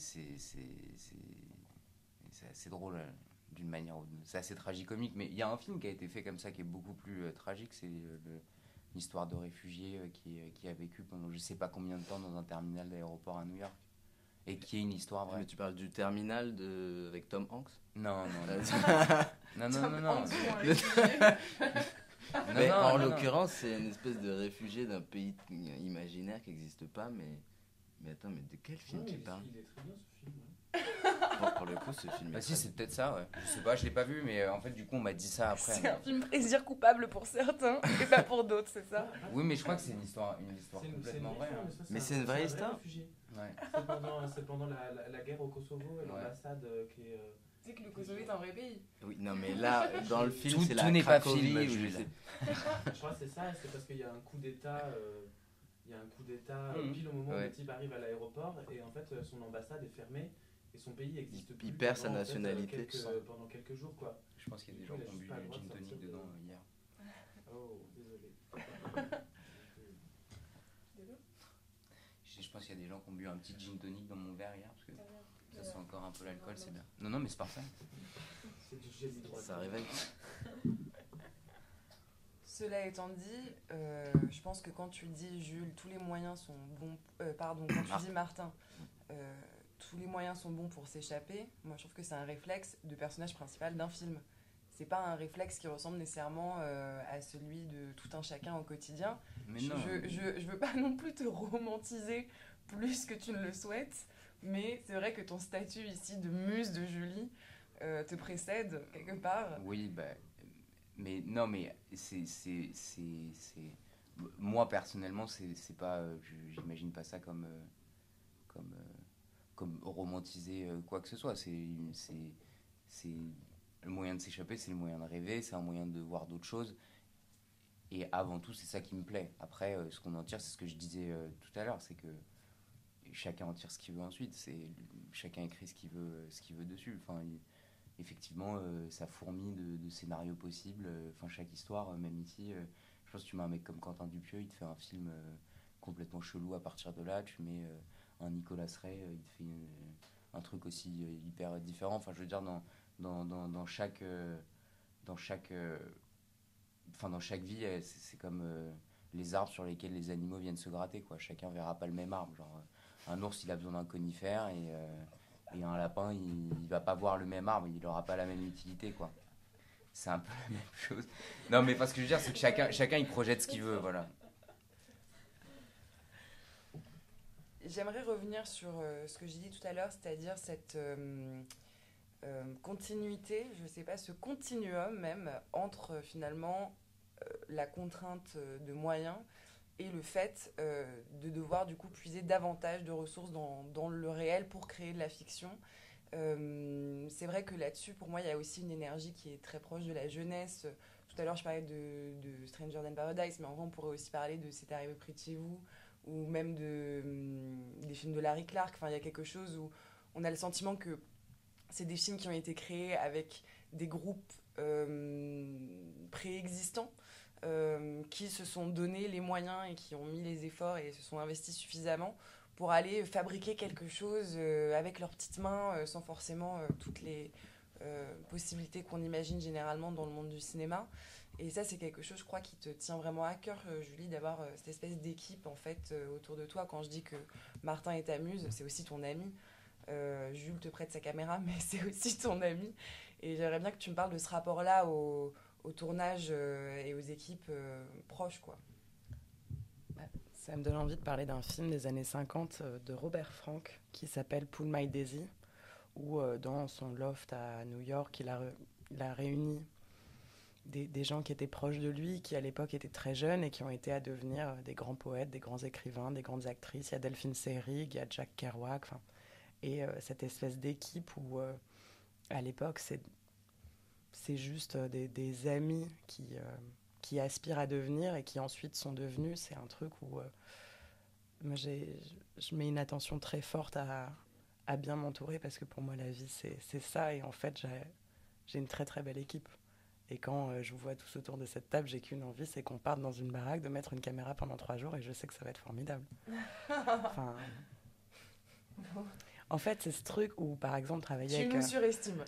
assez drôle euh, d'une manière ou d'une C'est assez tragicomique, mais il y a un film qui a été fait comme ça qui est beaucoup plus euh, tragique, c'est l'histoire de réfugiés qui, qui, a vécu pendant je sais pas combien de temps dans un terminal d'aéroport à New York. et qui est une histoire vraie.
Mais tu parles du terminal de... avec Tom Hanks?
Non, non, non.
Euh, [LAUGHS]
non, non, non, [LAUGHS] non.
Mais
non,
en l'occurrence, c'est une espèce de réfugié d'un pays imaginaire qui n'existe pas, mais... Mais attends, mais de quel film
Ouais,
tu parles
Il est très bien ce film. [LAUGHS]
pour, pour le coup, ce film
Bah si, c'est peut-être ça, ouais. Je sais pas, je l'ai pas vu, mais euh, en fait, du coup, on m'a dit ça après.
C'est un film plaisir coupable pour certains et pas pour d'autres, c'est ça?
Oui, mais je crois que c'est une histoire, une histoire complètement vraie. hein.
Mais
un-
c'est une vraie histoire.
Ouais.
C'est pendant, c'est pendant la, la, la guerre au Kosovo et
Ouais.
l'ambassade euh, qui est. euh,
Tu sais que le Kosovo est un vrai pays.
Oui, non, mais là, [LAUGHS] dans le film,
Tout-
c'est
tout
la
n'est pas fini,
je sais.
Je crois que c'est ça, c'est parce qu'il y a un coup d'État. euh, il y a un coup d'État euh,
Mhm.
pile au moment où
Ouais.
le type arrive à l'aéroport et en fait euh, son ambassade est fermée et son pays existe
Il-
plus.
il perd sa
pendant, en fait, euh,
nationalité.
quelques- pendant quelques jours quoi.
Je pense qu'il y a des gens qui ont bu du gin tonic dedans euh, hier. [LAUGHS]
Oh, désolé.
Je, je pense qu'il y a des gens qui ont bu un petit gin tonic dans mon verre hier, parce que ça sent encore un peu l'alcool, c'est bien. Non, non, mais c'est parfait.
C'est du gel hydroalcoolique.
Ça réveille. [LAUGHS]
Cela étant dit, euh, je pense que quand tu dis Jules, tous les moyens sont bons. euh, pardon, quand tu dis Martin, euh, tous les moyens sont bons pour s'échapper. Moi, je trouve que c'est un réflexe de personnage principal d'un film. C'est pas un réflexe qui ressemble nécessairement euh, à celui de tout un chacun au quotidien.
Mais
je,
non.
je, je, je veux pas [LAUGHS] non plus te romantiser plus que tu ne le souhaites, mais c'est vrai que ton statut ici de muse de Julie euh, te précède quelque part.
Oui, bah, mais non, mais c'est, c'est, c'est, c'est- moi personnellement, c'est, pas, euh, je- j'imagine pas ça comme, comme, comme romantiser euh, quoi que ce soit. C'est, le moyen de s'échapper, c'est le moyen de rêver, c'est un moyen de voir d'autres choses. Et avant tout, c'est ça qui me plaît. Après, euh, ce qu'on en tire, c'est ce que je disais euh, tout à l'heure, c'est que chacun en tire ce qu'il veut ensuite. C'est chacun écrit ce qu'il veut, ce qu'il veut dessus. Enfin, effectivement, ça fourmille de, scénarios possibles. Enfin, chaque histoire, même ici, je pense que tu mets un mec comme Quentin Dupieux, il te fait un film complètement chelou à partir de là. Tu mets un Nicolas Ray, euh, il fait une- un truc aussi euh, hyper différent. Enfin, je veux dire, dans, dans, dans, dans chaque. euh, dans chaque. euh, Enfin, dans chaque vie, euh, c'est comme euh, les arbres sur lesquels les animaux viennent se gratter, quoi. Chacun verra pas le même arbre. Genre, euh, un ours, il a besoin d'un conifère et. euh, et un lapin, il, il va pas voir le même arbre, il aura pas la même utilité, quoi. C'est un peu la même chose. Non, mais parce que je veux dire, c'est que chacun, chacun il projette ce qu'il veut, voilà.
J'aimerais revenir sur euh, ce que j'ai dit tout à l'heure, c'est-à-dire cette euh, euh, continuité, je ne sais pas, ce continuum même entre finalement la contrainte de moyens et le fait de devoir du coup puiser davantage de ressources dans, le réel pour créer de la fiction. C'est vrai que là-dessus, pour moi, il y a aussi une énergie qui est très proche de la jeunesse. Tout à l'heure, je parlais de, de Stranger Than Paradise, mais en vrai, on pourrait aussi parler de C'est arrivé près de chez vous, ou même hum, des films de Larry Clark. Enfin, il y a quelque chose où on a le sentiment que c'est des films qui ont été créés avec des groupes euh, préexistants euh, qui se sont donné les moyens et qui ont mis les efforts et se sont investis suffisamment pour aller fabriquer quelque chose euh, avec leurs petites mains euh, sans forcément euh, toutes les possibilités qu'on imagine généralement dans le monde du cinéma. Et ça, c'est quelque chose, je crois, qui te tient vraiment à cœur, euh, Julie, d'avoir euh, cette espèce d'équipe en fait euh, autour de toi. Quand je dis que Martin est ta muse, c'est aussi ton ami. Jules te prête sa caméra, [LAUGHS] mais c'est aussi ton ami. Et j'aimerais bien que tu me parles de ce rapport-là au, tournage et aux équipes proches, quoi.
Ça me donne envie de parler d'un film des années 50 euh, de Robert Frank qui s'appelle Pull My Daisy, où dans son loft à New York, il a, il a réuni des, gens qui étaient proches de lui, qui à l'époque étaient très jeunes et qui ont été à devenir euh, des grands poètes, des grands écrivains, des grandes actrices. Il y a Delphine Seyrig, il y a Jack Kerouac, et euh, cette espèce d'équipe où, euh, à l'époque, c'est juste des, amis qui, qui aspirent à devenir et qui ensuite sont devenus. C'est un truc où je mets une attention très forte à, bien m'entourer parce que pour moi, la vie, c'est ça. Et en fait, j'ai une très très belle équipe. Et quand euh, je vous vois tous autour de cette table, j'ai qu'une envie, c'est qu'on parte dans une baraque, de mettre une caméra pendant trois jours et je sais que ça va être formidable. [LAUGHS] Enfin, en fait, c'est ce truc où, par exemple, travailler
Tu
avec...
nous
euh,
surestimes.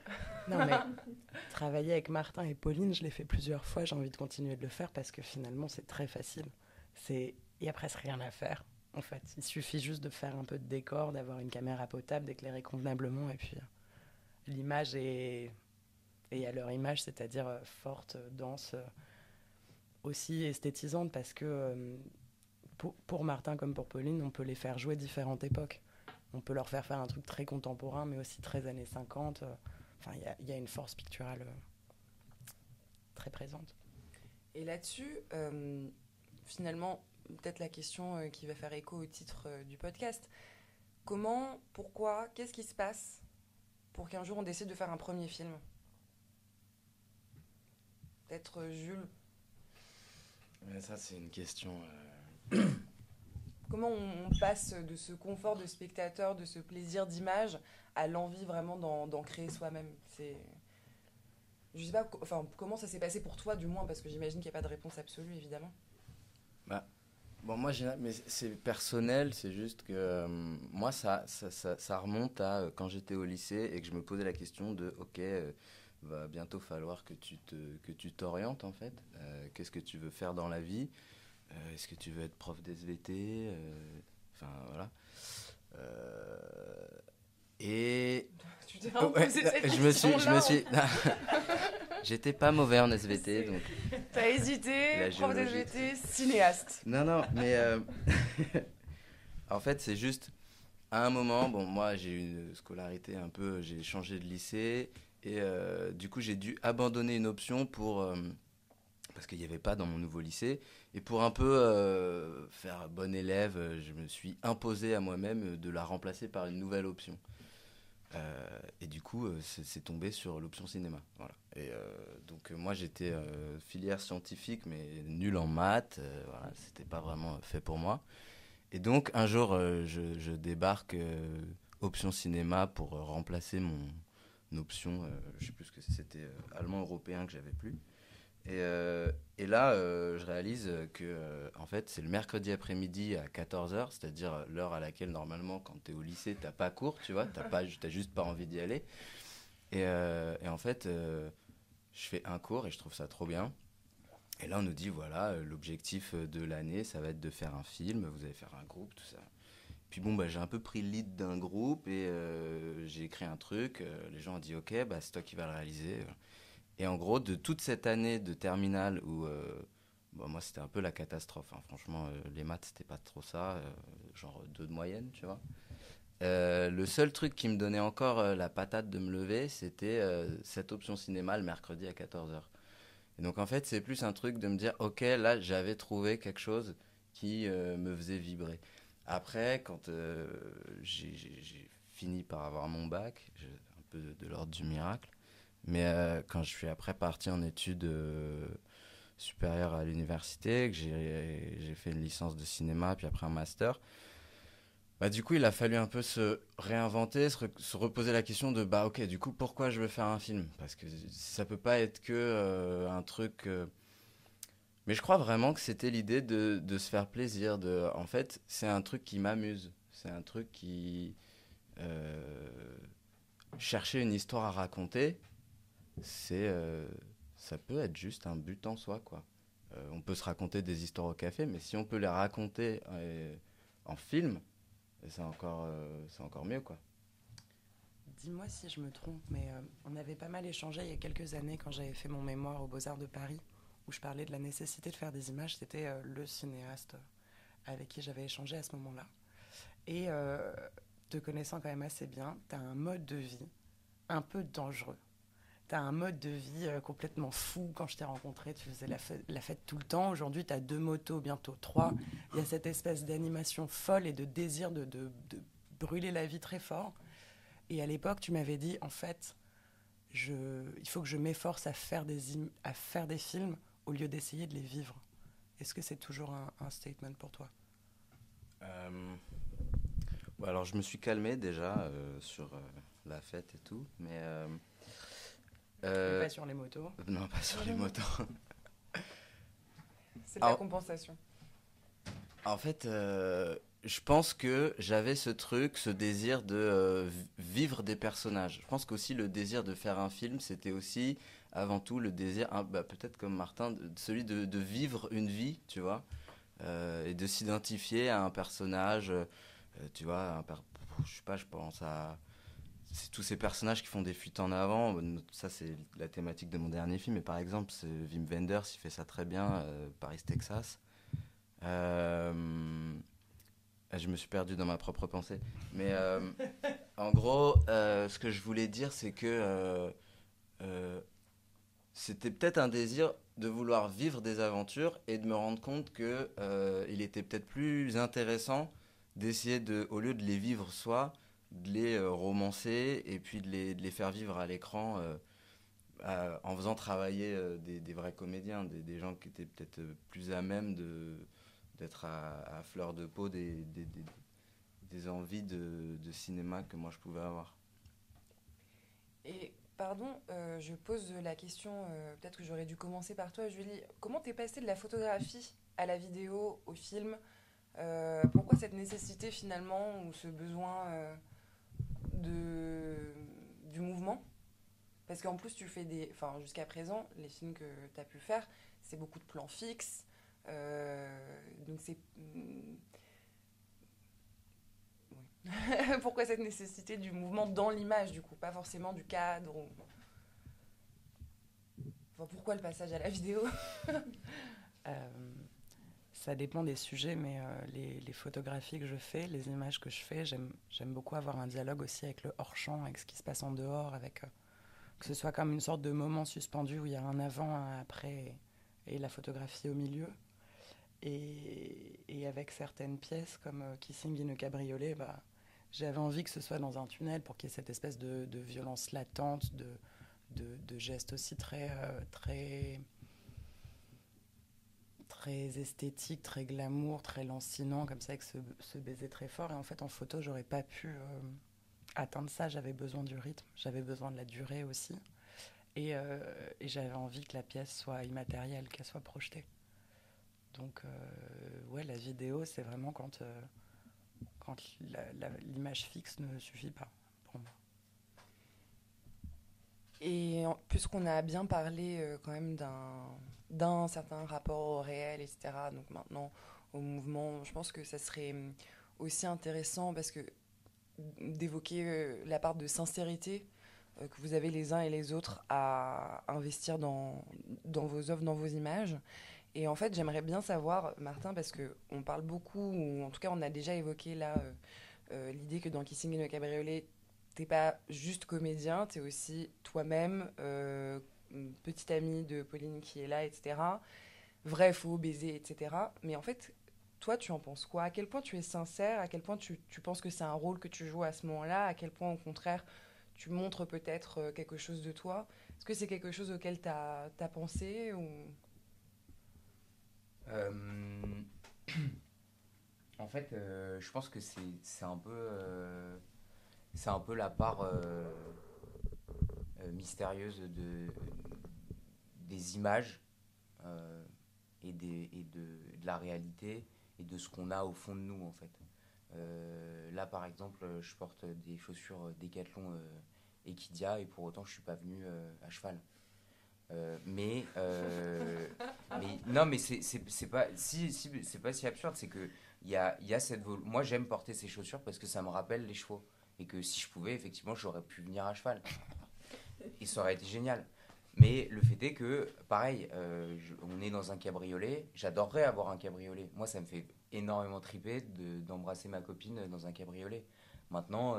non, mais [LAUGHS] travailler avec Martin et Pauline, je l'ai fait plusieurs fois. J'ai envie de continuer de le faire parce que finalement, c'est très facile. Il n'y a presque rien à faire. en fait. Il suffit juste de faire un peu de décor, d'avoir une caméra potable, d'éclairer convenablement, et puis euh, l'image est, est à leur image, c'est-à-dire euh, forte, dense, euh, aussi esthétisante, parce que euh, pour, Martin comme pour Pauline, on peut les faire jouer différentes époques. On peut leur faire faire un truc très contemporain, mais aussi très années 50. euh, Enfin, il y a- une force picturale euh, très présente.
Et là-dessus, euh, finalement, peut-être la question euh, qui va faire écho au titre euh, du podcast. Comment, pourquoi, qu'est-ce qui se passe pour qu'un jour on décide de faire un premier film? Peut-être euh, Jules.
Mais ça, c'est une question. euh, [COUGHS]
Comment on, passe de ce confort de spectateur, de ce plaisir d'image, à l'envie vraiment d'en créer soi-même? C'est, je sais pas, enfin comment ça s'est passé pour toi du moins, parce que j'imagine qu'il n'y a pas de réponse absolue évidemment.
Bon, moi, mais c'est personnel, c'est juste que euh, moi, ça, ça, ça, ça remonte à euh, quand j'étais au lycée et que je me posais la question de, ok, va bientôt falloir que tu te, que tu t'orientes en fait. Euh, Qu'est-ce que tu veux faire dans la vie? Euh, Est-ce que tu veux être prof d'SVT Euh, Enfin, voilà. Et
Tu
ouais,
cette
je me suis, je me suis, [LAUGHS] j'étais pas mauvais en SVT, donc [LAUGHS]
T'as hésité, prof de
géologie.
SVT, cinéaste.
Non, non, mais [LAUGHS] en fait, c'est juste à un moment, bon, moi j'ai eu une scolarité un peu, j'ai changé de lycée et euh, du coup j'ai dû abandonner une option pour euh, parce qu'il n'y avait pas dans mon nouveau lycée et pour un peu euh, faire bon élève, je me suis imposé à moi-même de la remplacer par une nouvelle option. Euh, et du coup, c'est tombé sur l'option cinéma. Voilà. Et donc, moi, j'étais filière scientifique, mais nul en maths. voilà, c'était pas vraiment fait pour moi. Et donc, un jour, je, je débarque option cinéma pour remplacer mon option, euh, je sais plus ce que c'était, euh, allemand européen que j'avais plus. Et, euh, et là, je réalise que, en fait, c'est le mercredi après-midi à 14h, c'est-à-dire l'heure à laquelle, normalement, quand tu es au lycée, t'as pas cours, tu vois, t'as pas, t'as juste pas envie d'y aller. Et, et en fait, je fais un cours et je trouve ça trop bien. Et là, on nous dit, voilà, l'objectif de l'année, ça va être de faire un film, vous allez faire un groupe, tout ça. Puis bon, bah, j'ai un peu pris le lead d'un groupe et euh, j'ai écrit un truc. euh, les gens ont dit, ok, bah, c'est toi qui vas le réaliser. Et en gros, de toute cette année de terminale où, euh, bon, moi, c'était un peu la catastrophe. hein. Franchement, les maths, c'était pas trop ça. genre deux de moyenne, tu vois. Le seul truc qui me donnait encore la patate de me lever, c'était cette option cinéma le mercredi à 14h. Et donc en fait, c'est plus un truc de me dire, ok, là, j'avais trouvé quelque chose qui me faisait vibrer. Après, quand euh, j'ai fini par avoir mon bac, un peu de, l'ordre du miracle, mais euh, quand je suis après parti en études euh, supérieures à l'université, que j'ai fait une licence de cinéma, puis après un master, bah, du coup, il a fallu un peu se réinventer, se, re- se reposer la question de bah ok, du coup, pourquoi je veux faire un film? Parce que ça peut pas être que un truc. Mais je crois vraiment que c'était l'idée de, de se faire plaisir. De... En fait, c'est un truc qui m'amuse. C'est un truc qui. euh, Chercher une histoire à raconter, c'est. euh, Ça peut être juste un but en soi, quoi. Euh, on peut se raconter des histoires au café, mais si on peut les raconter en film, c'est encore, c'est encore mieux, quoi.
Dis-moi si je me trompe, mais on avait pas mal échangé il y a quelques années quand j'avais fait mon mémoire aux Beaux-Arts de Paris, où je parlais de la nécessité de faire des images. C'était euh, le cinéaste avec qui j'avais échangé à ce moment-là. Et euh, te connaissant quand même assez bien, tu as un mode de vie un peu dangereux. Tu as un mode de vie euh, complètement fou. Quand je t'ai rencontré, tu faisais la fête, tout le temps. Aujourd'hui, tu as deux motos, bientôt trois. Il y a cette espèce d'animation folle et de désir de, brûler la vie très fort. Et à l'époque, tu m'avais dit, en fait, il faut que je m'efforce à faire des films au lieu d'essayer de les vivre. Est-ce que c'est toujours un, un statement pour toi?
Euh, bon, alors, je me suis calmé déjà euh, sur euh, la fête et tout, mais.
Pas sur les motos.
non, pas sur les motos. [LAUGHS]
C'est de la compensation.
En fait, je pense que j'avais ce truc, ce désir de vi- vivre des personnages. Je pense qu'aussi le désir de faire un film, c'était aussi avant tout le désir, hein, bah, peut-être comme Martin, celui de, vivre une vie, tu vois. euh, et de s'identifier à un personnage. euh, tu vois, un per- je sais pas, je pense à c'est tous ces personnages qui font des fuites en avant. Ça, c'est la thématique de mon dernier film. Mais par exemple, Wim Wenders, il fait ça très bien, euh, Paris, Texas. Euh, je me suis perdu dans ma propre pensée. Mais euh, en gros, euh, ce que je voulais dire, c'est que euh, euh, c'était peut-être un désir de vouloir vivre des aventures et de me rendre compte que euh, il était peut-être plus intéressant d'essayer de, au lieu de les vivre soi, de les euh, romancer et puis de les, de les faire vivre à l'écran euh, en faisant travailler des, vrais comédiens, des, gens qui étaient peut-être plus à même de d'être à, fleur de peau des- des envies de, de cinéma que moi je pouvais avoir.
Et pardon, euh, je pose la question, euh, peut-être que j'aurais dû commencer par toi, Julie. Comment t'es passée de la photographie à la vidéo, au film? Euh, Pourquoi cette nécessité finalement ou ce besoin de, du mouvement? Parce qu'en plus, tu fais des. Enfin, jusqu'à présent, les films que tu as pu faire, c'est beaucoup de plans fixes. donc c'est. [LAUGHS] Pourquoi cette nécessité du mouvement dans l'image, du coup, pas forcément du cadre ou... Enfin, pourquoi le passage à la vidéo [LAUGHS]
Euh, ça dépend des sujets, mais euh, les, photographies que je fais, les images que je fais, j'aime beaucoup avoir un dialogue aussi avec le hors-champ, avec ce qui se passe en dehors, avec euh, que ce soit comme une sorte de moment suspendu où il y a un avant, un après, et, la photographie au milieu. Et, avec certaines pièces comme Kissing in a Cabriolet, bah, j'avais envie que ce soit dans un tunnel pour qu'il y ait cette espèce de, violence latente, de, gestes aussi très, euh, très très esthétique, très glamour, très lancinant, comme ça, avec ce, baiser très fort. Et en fait, en photo, j'aurais pas pu euh, atteindre ça. J'avais besoin du rythme, j'avais besoin de la durée aussi. Et, euh, et j'avais envie que la pièce soit immatérielle, qu'elle soit projetée. Donc, ouais, la vidéo, c'est vraiment quand, quand l'image fixe ne suffit pas pour moi.
Et puisqu'on a bien parlé euh, quand même d'un certain rapport au réel, etc., donc maintenant au mouvement, je pense que ça serait hum, aussi intéressant parce que d'évoquer euh, la part de sincérité euh, que vous avez les uns et les autres à investir dans, dans vos œuvres, dans vos images. Et en fait, j'aimerais bien savoir, Martin, parce que on parle beaucoup, ou en tout cas, on a déjà évoqué là euh, euh, l'idée que dans Kissing in a Cabriolet, t'es pas juste comédien, t'es aussi toi-même, euh, petite amie de Pauline qui est là, etc. Vrai, faux, baiser, etc. Mais en fait, toi, tu en penses quoi? À quel point tu es sincère? À quel point tu, penses que c'est un rôle que tu joues à ce moment-là? À quel point, au contraire, tu montres peut-être euh, quelque chose de toi? Est-ce que c'est quelque chose auquel tu as, pensé ou...
Euh, [CLEARS THROAT] en fait, euh, je pense que c'est un peu euh, c'est un peu la part mystérieuse de des images et de, de la réalité et de ce qu'on a au fond de nous en fait. Là, par exemple, je porte des chaussures Decathlon Equidia et pour autant, je suis pas venu à cheval. Euh, mais, euh, mais non, mais c'est pas si, c'est pas si absurde, c'est que il y a, y a cette moi j'aime porter ces chaussures parce que ça me rappelle les chevaux et que si je pouvais effectivement j'aurais pu venir à cheval et ça aurait été génial. Mais le fait est que pareil, euh, on est dans un cabriolet. J'adorerais avoir un cabriolet. Moi, ça me fait énormément triper de- d'embrasser ma copine dans un cabriolet. Maintenant,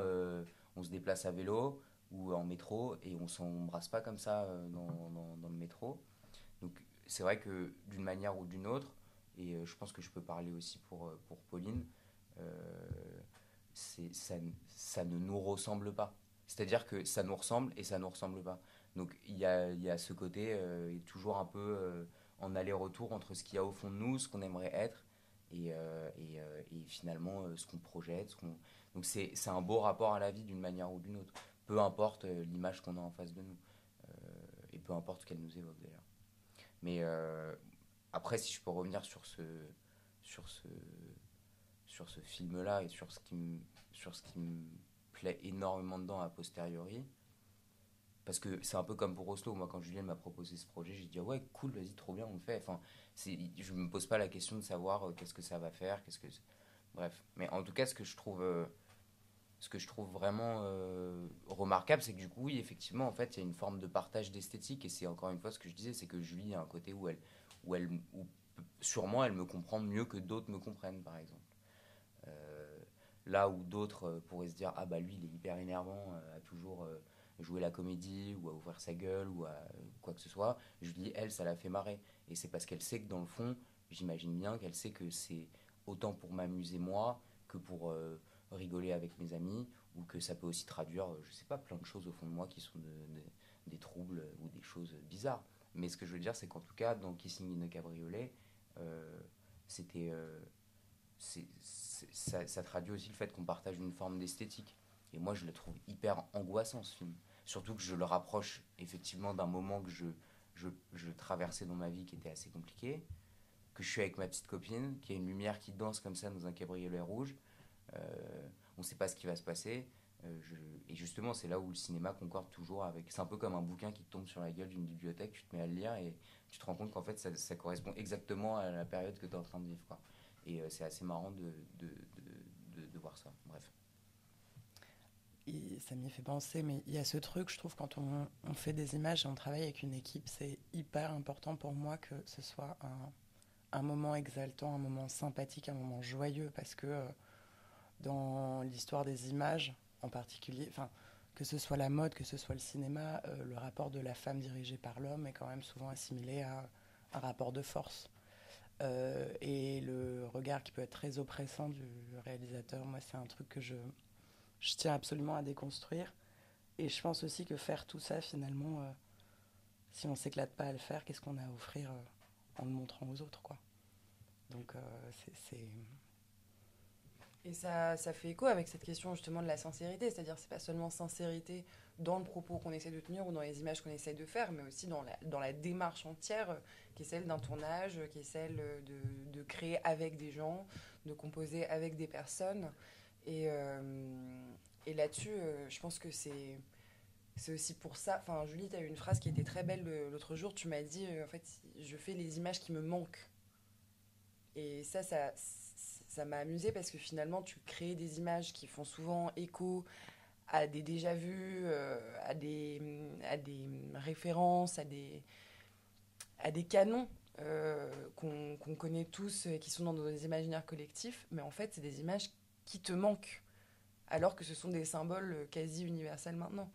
on se déplace à vélo ou en métro et on s'embrasse pas comme ça euh, dans, dans- le métro. Donc c'est vrai que d'une manière ou d'une autre, et euh, je pense que je peux parler aussi pour, euh, pour Pauline, ça, ça ne nous ressemble pas. C'est-à-dire que ça nous ressemble et ça nous ressemble pas. Donc il y a, y a ce côté toujours un peu en aller-retour entre ce qu'il y a au fond de nous, ce qu'on aimerait être, et, et, et finalement ce qu'on projette. ce Donc c'est un beau rapport à la vie d'une manière ou d'une autre peu importe euh, l'image qu'on a en face de nous, euh, et peu importe qu'elle nous évoque d'ailleurs. Mais euh, après, si je peux revenir sur ce, sur ce, sur ce film-là et sur ce qui me, sur ce qui me plaît énormément dedans a posteriori, parce que c'est un peu comme pour Oslo. Moi, quand Julien m'a proposé ce projet, j'ai dit ah ouais, cool, vas-y, trop bien, on le fait. Enfin, je me pose pas la question de savoir qu'est-ce que ça va faire, qu'est-ce que. Bref. Mais en tout cas, ce que je trouve, ce que je trouve vraiment euh, remarquable, c'est que du coup, oui, effectivement, en fait, il y a une forme de partage d'esthétique. Et c'est encore une fois ce que je disais, c'est que Julie a un côté où elle, où elle, où sûrement, elle me comprend mieux que d'autres me comprennent, par exemple. là où d'autres pourraient se dire ah bah lui, il est hyper énervant, a toujours jouer la comédie ou à ouvrir sa gueule ou à quoi que ce soit. Julie, elle, ça la fait marrer. Et c'est parce qu'elle sait que dans le fond, j'imagine bien qu'elle sait que c'est autant pour m'amuser moi que pour euh, rigoler avec mes amis ou que ça peut aussi traduire, euh, je sais pas, plein de choses au fond de moi qui sont des troubles ou des choses bizarres. Mais ce que je veux dire, c'est qu'en tout cas, dans Kissing in a Cabriolet, euh, c'était. ça, ça, traduit aussi le fait qu'on partage une forme d'esthétique. Et moi, je le trouve hyper angoissant, ce film. Surtout que je le rapproche effectivement d'un moment que je, je, je, traversais dans ma vie qui était assez compliqué, que je suis avec ma petite copine, qui a une lumière qui danse comme ça dans un cabriolet rouge. Euh, on ne sait pas ce qui va se passer. Euh, et justement, c'est là où le cinéma concorde toujours avec. C'est un peu comme un bouquin qui te tombe sur la gueule d'une bibliothèque, tu te mets à le lire et tu te rends compte qu'en fait, ça, correspond exactement à la période que tu es en train de vivre. Et euh, c'est assez marrant de, de, de, voir ça. Bref
ça m'y fait penser, mais il y a ce truc, je trouve, quand on, fait des images et on travaille avec une équipe, c'est hyper important pour moi que ce soit un, un, moment exaltant, un moment sympathique, un moment joyeux, parce que dans l'histoire des images, en particulier, enfin, que ce soit la mode, que ce soit le cinéma, euh, le rapport de la femme dirigée par l'homme est quand même souvent assimilé à un rapport de force. Euh, et le regard qui peut être très oppressant du réalisateur, moi, c'est un truc que je je tiens absolument à déconstruire. Et je pense aussi que faire tout ça, finalement, euh, si on s'éclate pas à le faire, qu'est-ce qu'on a à offrir en le montrant aux autres, quoi? Donc, c'est...
Et ça, ça fait écho avec cette question justement de la sincérité, c'est-à-dire c'est pas seulement sincérité dans le propos qu'on essaie de tenir ou dans les images qu'on essaie de faire, mais aussi dans la, dans la démarche entière qui est celle d'un tournage, qui est celle de, de créer avec des gens, de composer avec des personnes. Et, euh, là-dessus, euh, je pense que c'est aussi pour ça. Enfin, Julie, tu as eu une phrase qui était très belle l'autre jour. Tu m'as dit, euh, en fait, je fais les images qui me manquent. Et ça, ça, ça m'a amusé parce que finalement, tu crées des images qui font souvent écho à des déjà-vus, à, des, à des références, à des, canons qu'on connaît tous et qui sont dans nos imaginaires collectifs. Mais en fait, c'est des images qui te manquent, alors que ce sont des symboles quasi universels maintenant.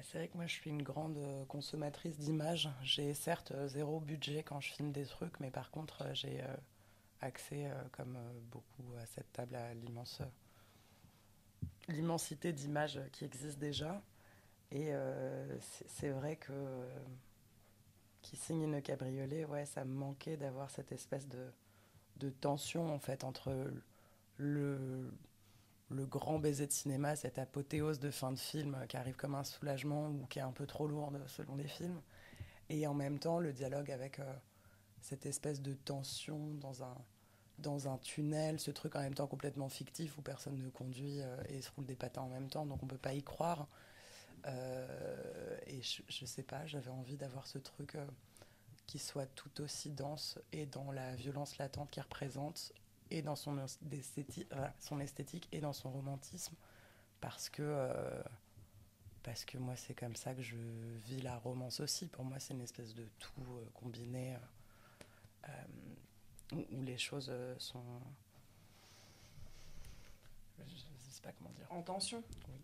C'est vrai que moi je suis une grande euh, consommatrice d'images. J'ai certes euh, zéro budget quand je filme des trucs, mais par contre euh, j'ai accès, comme beaucoup à cette table, à l'immense l'immensité d'images qui existent déjà. Et c'est vrai que qui signe une cabriolet, ouais, ça me manquait d'avoir cette espèce de de tension en fait entre le, le grand baiser de cinéma, cette apothéose de fin de film qui arrive comme un soulagement ou qui est un peu trop lourde selon les films, et en même temps le dialogue avec euh, cette espèce de tension dans un, dans un tunnel, ce truc en même temps complètement fictif où personne ne conduit euh, et se roule des patins en même temps, donc on peut pas y croire. Euh, et je, je, sais pas, j'avais envie d'avoir ce truc qui soit tout aussi dense et dans la violence latente qu'il représente et dans son esthétique, euh, son esthétique et dans son romantisme parce que euh, parce que moi c'est comme ça que je vis la romance aussi pour moi c'est une espèce de tout euh, combiné où, où, les choses sont je sais pas comment dire
en tension
oui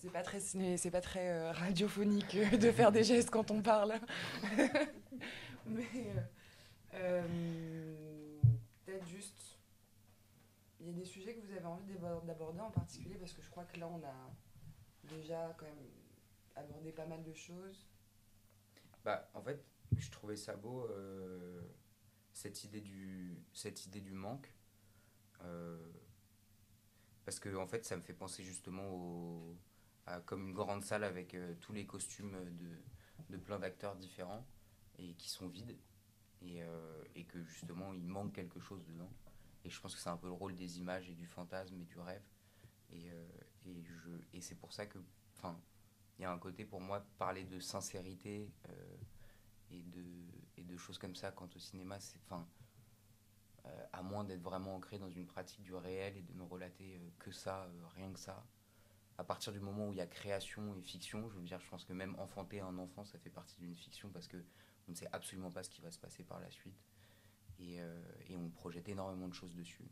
c'est pas très, c'est pas très euh, radiophonique euh, de faire des gestes quand on parle. [LAUGHS] Mais euh, peut-être juste, il y a des sujets que vous avez envie d'aborder en particulier parce que je crois que là on a déjà quand même abordé pas mal de choses.
Bah, en fait, je trouvais ça beau cette idée du cette idée du manque. parce que en fait, ça me fait penser justement au comme une grande salle avec euh, tous les costumes de, de plein d'acteurs différents et qui sont vides et, euh, et, que justement il manque quelque chose dedans. Et je pense que c'est un peu le rôle des images et du fantasme et du rêve. Et, euh, et, je, et c'est pour ça que, enfin, il y a un côté pour moi, parler de sincérité et, de, et de choses comme ça quant au cinéma, c'est, enfin, à moins d'être vraiment ancré dans une pratique du réel et de ne relater que ça, rien que ça. À partir du moment où il y a création et fiction, je veux dire, je pense que même enfanter un enfant, ça fait partie d'une fiction parce que on ne sait absolument pas ce qui va se passer par la suite. Et, on projette énormément de choses dessus.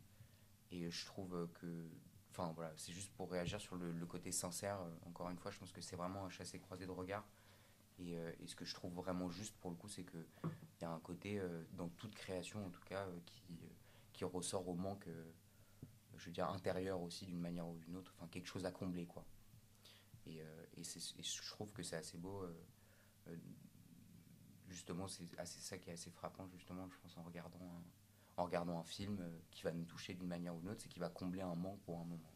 Et je trouve que Enfin voilà, c'est juste pour réagir sur le, côté sincère. Euh, encore une fois, je pense que c'est vraiment un chassé-croisé de regard. Euh, et, ce que je trouve vraiment juste pour le coup, c'est qu'il y a un côté, euh, dans toute création en tout cas, qui, qui ressort au manque, je veux dire, intérieur aussi d'une manière ou d'une autre. Enfin, quelque chose à combler quoi. Et, et, je trouve que c'est assez beau. justement, c'est assez ça qui est assez frappant, justement, je pense, en regardant en regardant un film euh, qui va nous toucher d'une manière ou d'une autre, c'est qui va combler un manque pour un moment.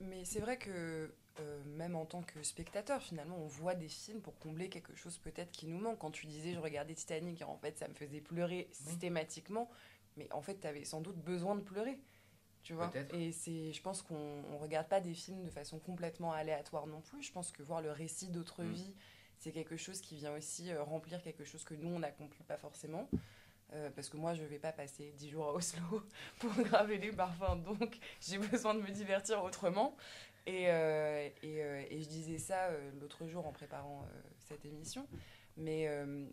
Mais c'est vrai que euh, même en tant que spectateur, finalement, on voit des films pour combler quelque chose peut-être qui nous manque. Quand tu disais je regardais Titanic et en fait ça me faisait pleurer systématiquement, mais en fait tu avais sans doute besoin de pleurer. Tu vois Et c'est, je pense qu'on ne regarde pas des films de façon complètement aléatoire non plus. Je pense que voir le récit d'autres mm. vies, c'est quelque chose qui vient aussi euh, remplir quelque chose que nous, on n'accomplit pas forcément. Euh, parce que moi, je ne vais pas passer 10 jours à Oslo [LAUGHS] pour graver les parfums, donc j'ai besoin de me divertir autrement. Et, euh, euh, et je disais ça l'autre jour en préparant cette émission. Mais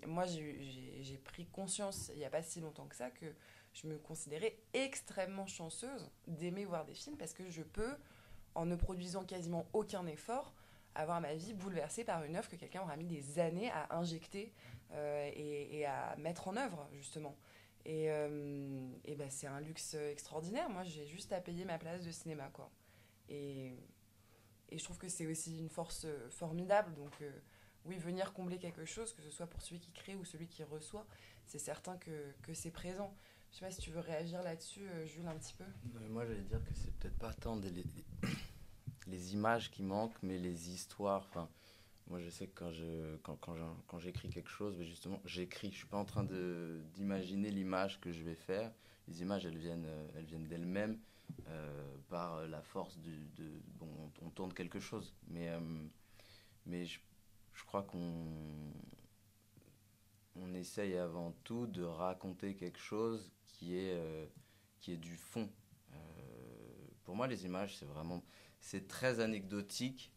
moi, j'ai pris conscience, il n'y a pas si longtemps que ça, que je me considérais extrêmement chanceuse d'aimer voir des films parce que je peux, en ne produisant quasiment aucun effort, avoir ma vie bouleversée par une œuvre que quelqu'un aura mis des années à injecter euh, et, à mettre en œuvre, justement. Et, euh, et ben, c'est un luxe extraordinaire. Moi, j'ai juste à payer ma place de cinéma, quoi. Et, et je trouve que c'est aussi une force formidable. Donc, euh, oui, venir combler quelque chose, que ce soit pour celui qui crée ou celui qui reçoit, c'est certain que, que c'est présent. Je sais pas si tu veux réagir là-dessus, Jules, un petit peu.
moi, j'allais dire que c'est peut-être pas tant les, [COUGHS] les, images qui manquent, mais les histoires. Enfin, moi, je sais que quand je quand, quand, j'écris quelque chose, mais justement, j'écris. Je suis pas en train d'imaginer l'image que je vais faire. Les images, elles viennent, elles viennent d'elles-mêmes euh, par la force de, de bon, on, tourne quelque chose. Mais euh, mais je, je crois qu'on on essaye avant tout de raconter quelque chose qui est euh, qui est du fond. pour moi, les images, c'est vraiment c'est très anecdotique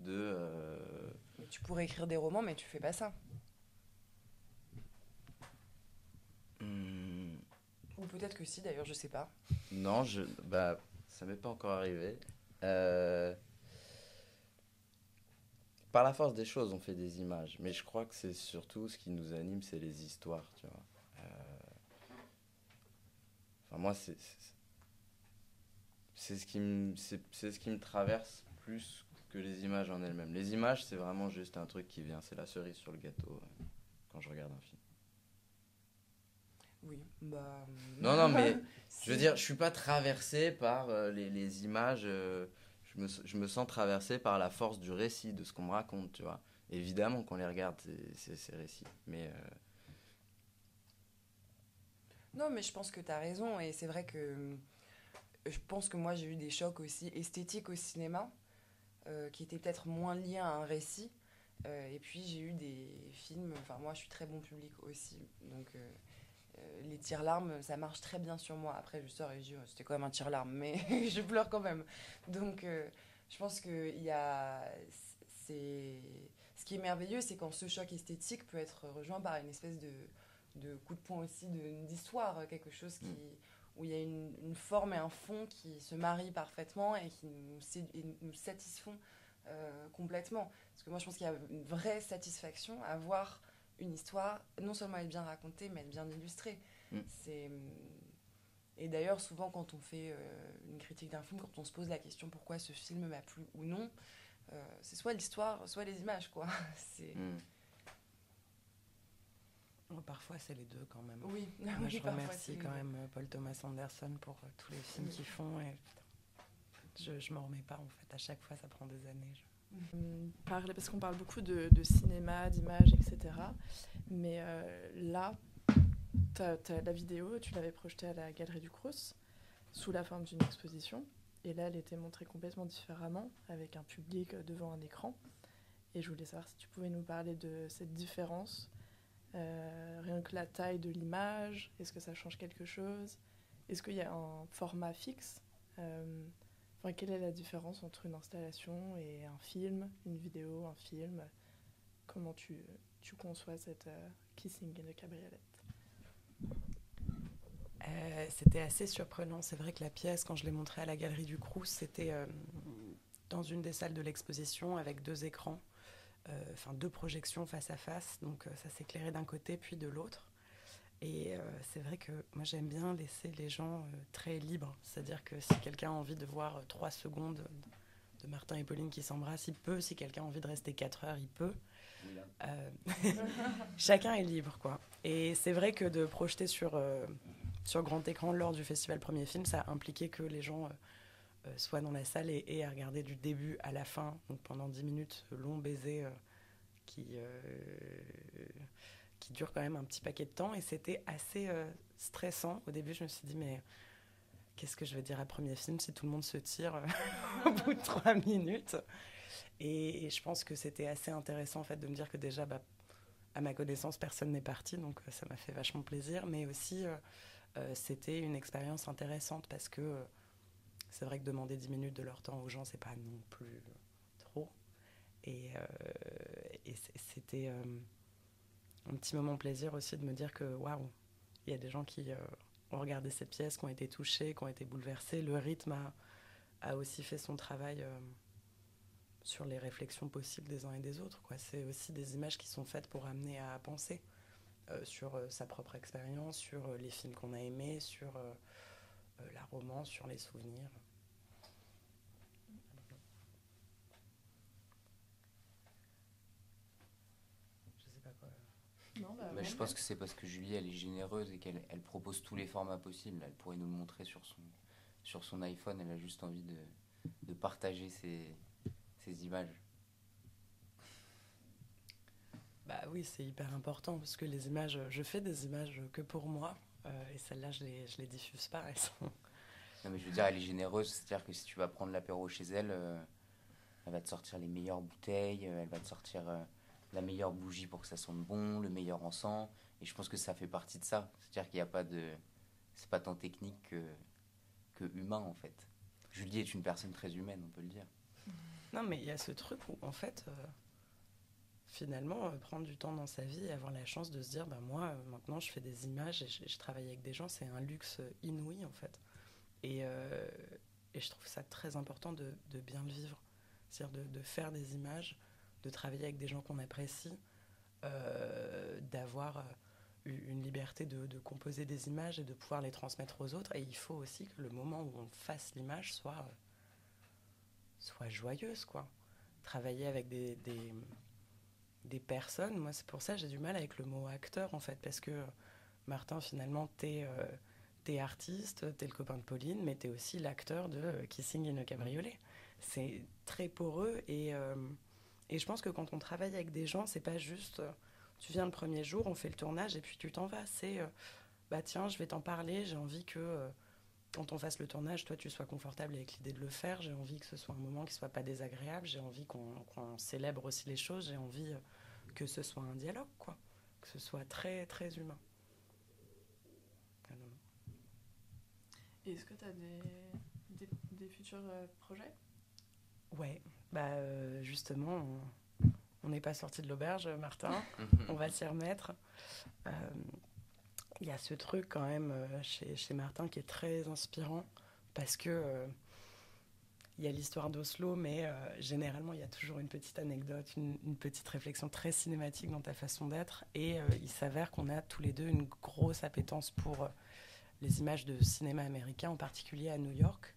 de
tu pourrais écrire des romans, mais tu fais pas ça. Hmm. Ou peut-être que si, d'ailleurs, je sais pas.
Non, je, bah, ça m'est pas encore arrivé. Euh, par la force des choses, on fait des images, mais je crois que c'est surtout ce qui nous anime, c'est les histoires, tu vois. Euh, enfin, moi, c'est c'est ce qui me c'est ce qui me traverse plus que les images en elles-mêmes. Les images, c'est vraiment juste un truc qui vient, c'est la cerise sur le gâteau euh, quand je regarde un film.
Oui, bah.
Non, non, mais [LAUGHS] je veux dire, je suis pas traversé par euh, les, les, images. Euh, je, me, je, me, sens traversé par la force du récit, de ce qu'on me raconte, tu vois. Évidemment qu'on les regarde, ces, ces récits. Mais.
Non, mais je pense que tu as raison. Et c'est vrai que. Je pense que moi, j'ai eu des chocs aussi esthétiques au cinéma. Euh, qui était peut-être moins lié à un récit. Euh, et puis j'ai eu des films, enfin moi je suis très bon public aussi, donc euh, les tire-larmes, ça marche très bien sur moi. Après, je sors et je dis, c'était quand même un tire-larme, mais [LAUGHS] je pleure quand même. Donc, je pense que y a. Ce qui est merveilleux, c'est quand ce choc esthétique peut être rejoint par une espèce de, de coup de poing aussi d'histoire, quelque chose qui, mm où il y a une, forme et un fond qui se marient parfaitement et qui nous, nous satisfont euh, complètement. Parce que moi, je pense qu'il y a une vraie satisfaction à voir une histoire, non seulement être bien racontée, mais être bien illustrée. Mm. C'est... Et d'ailleurs, souvent, quand on fait euh, une critique d'un film, quand on se pose la question pourquoi ce film m'a plu ou non, euh, c'est soit l'histoire, soit les images, quoi. [LAUGHS] c'est... Mm.
Parfois, c'est les deux quand même.
Oui,
Moi, je remercie quand même euh, Paul Thomas Anderson pour euh, tous les films qu'ils font. Et je ne m'en remets pas, en fait. À chaque fois, ça prend des années.
Hum, parler, parce qu'on parle beaucoup de, de cinéma, d'images, etc. Mais euh, là, as, la vidéo, tu l'avais projetée à la Galerie du Crous, sous la forme d'une exposition. et là, elle était montrée complètement différemment, avec un public devant un écran. Et je voulais savoir si tu pouvais nous parler de cette différence, euh, rien que la taille de l'image, est-ce que ça change quelque chose? Est-ce qu'il y a un format fixe? Euh, enfin, Quelle est la différence entre une installation et un film, une vidéo, un film? Comment tu, tu conçois cette euh, Kissing in the Cabriolet
c'était assez surprenant. C'est vrai que la pièce, quand je l'ai montrée à la galerie du Crous, c'était dans une des salles de l'exposition avec deux écrans, enfin deux projections face à face. Donc ça s'éclairait d'un côté puis de l'autre. Et c'est vrai que moi j'aime bien laisser les gens très libres. C'est-à-dire que si quelqu'un a envie de voir trois secondes de Martin et Pauline qui s'embrassent, il peut. Si quelqu'un a envie de rester quatre heures, il peut. [LAUGHS] chacun est libre, quoi. Et c'est vrai que de projeter sur sur grand écran lors du festival Premier Film, ça a impliqué que les gens euh, euh, soient dans la salle et, à regarder du début à la fin, donc pendant 10 minutes, long baiser euh, qui, qui dure quand même un petit paquet de temps. Et c'était assez stressant. Au début, je me suis dit, mais qu'est-ce que je vais dire à Premier Film si tout le monde se tire [LAUGHS] au bout de 3 minutes? Et, je pense que c'était assez intéressant en fait de me dire que déjà, bah, à ma connaissance, personne n'est parti, donc ça m'a fait vachement plaisir, mais aussi euh, c'était une expérience intéressante parce que euh, c'est vrai que demander 10 minutes de leur temps aux gens, c'est pas non plus trop. Et, euh, c'était un petit moment plaisir aussi de me dire que waouh, il y a des gens qui ont regardé cette pièce, qui ont été touchés, qui ont été bouleversés. Le rythme a, a aussi fait son travail sur les réflexions possibles des uns et des autres. C'est aussi des images qui sont faites pour amener à penser. Euh, sur euh, sa propre expérience, sur euh, les films qu'on a aimés, sur la romance, sur les souvenirs. Je sais pas quoi.
Non, bah, Mais je pense que c'est parce que Julie, elle est généreuse et qu'elle elle propose tous les formats possibles. Elle pourrait nous le montrer sur son, sur son iPhone. Elle a juste envie de, de partager ses, ses images.
Bah oui, c'est hyper important parce que les images, je fais des images que pour moi euh, et celles-là, je les, je les diffuse pas. Elles sont...
Non, mais je veux dire, elle est généreuse, c'est-à-dire que si tu vas prendre l'apéro chez elle, euh, elle va te sortir les meilleures bouteilles, euh, elle va te sortir la meilleure bougie pour que ça sente bon, le meilleur encens. Et je pense que ça fait partie de ça. C'est-à-dire qu'il n'y a pas de. C'est pas tant technique que, que humain en fait. Julie est une personne très humaine, on peut le dire.
Non, mais il y a ce truc où en fait finalement, euh, prendre du temps dans sa vie et avoir la chance de se dire, bah, moi, euh, maintenant, je fais des images et je, travaille avec des gens, c'est un luxe euh, inouï, en fait. Et, je trouve ça très important de, bien le vivre. C'est-à-dire de, faire des images, de travailler avec des gens qu'on apprécie, d'avoir une liberté de, composer des images et de pouvoir les transmettre aux autres. Et il faut aussi que le moment où on fasse l'image soit, soit joyeuse, quoi. Travailler avec des des personnes. Moi, c'est pour ça que j'ai du mal avec le mot acteur, en fait, parce que Martin, finalement, t'es euh, artiste, t'es le copain de Pauline, mais t'es aussi l'acteur de euh, Kissing in a Cabriolet. C'est très poreux et, euh, et je pense que quand on travaille avec des gens, c'est pas juste tu viens le premier jour, on fait le tournage et puis tu t'en vas. C'est bah tiens, je vais t'en parler, j'ai envie que quand on fasse le tournage, toi, tu sois confortable avec l'idée de le faire. J'ai envie que ce soit un moment qui soit pas désagréable. J'ai envie qu'on célèbre aussi les choses. J'ai envie euh, que ce soit un dialogue, quoi. Que ce soit très, très humain.
Est-ce que tu as des, des, futurs euh, projets?
Ouais, bah euh, justement, on n'est pas sorti de l'auberge, Martin. [LAUGHS] on va s'y remettre il y a ce truc quand même euh, chez, chez, Martin qui est très inspirant parce que euh, il y a l'histoire d'Oslo, mais euh, généralement il y a toujours une petite anecdote, une, petite réflexion très cinématique dans ta façon d'être. Et il s'avère qu'on a tous les deux une grosse appétence pour les images de cinéma américain, en particulier à New York,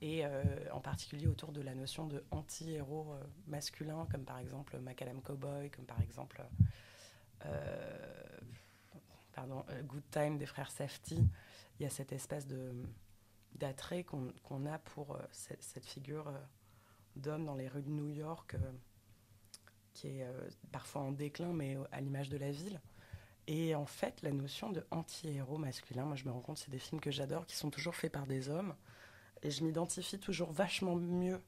et en particulier autour de la notion de anti-héros masculin, comme par exemple Macadam Cowboy, comme par exemple pardon, euh, Good Time des frères Safety, il y a cette espèce de d'attrait qu'on a pour euh, cette, figure euh, d'homme dans les rues de New York, qui est parfois en déclin, mais à l'image de la ville. Et en fait, la notion de anti-héros masculin, moi je me rends compte, c'est des films que j'adore, qui sont toujours faits par des hommes, Et je m'identifie toujours vachement mieux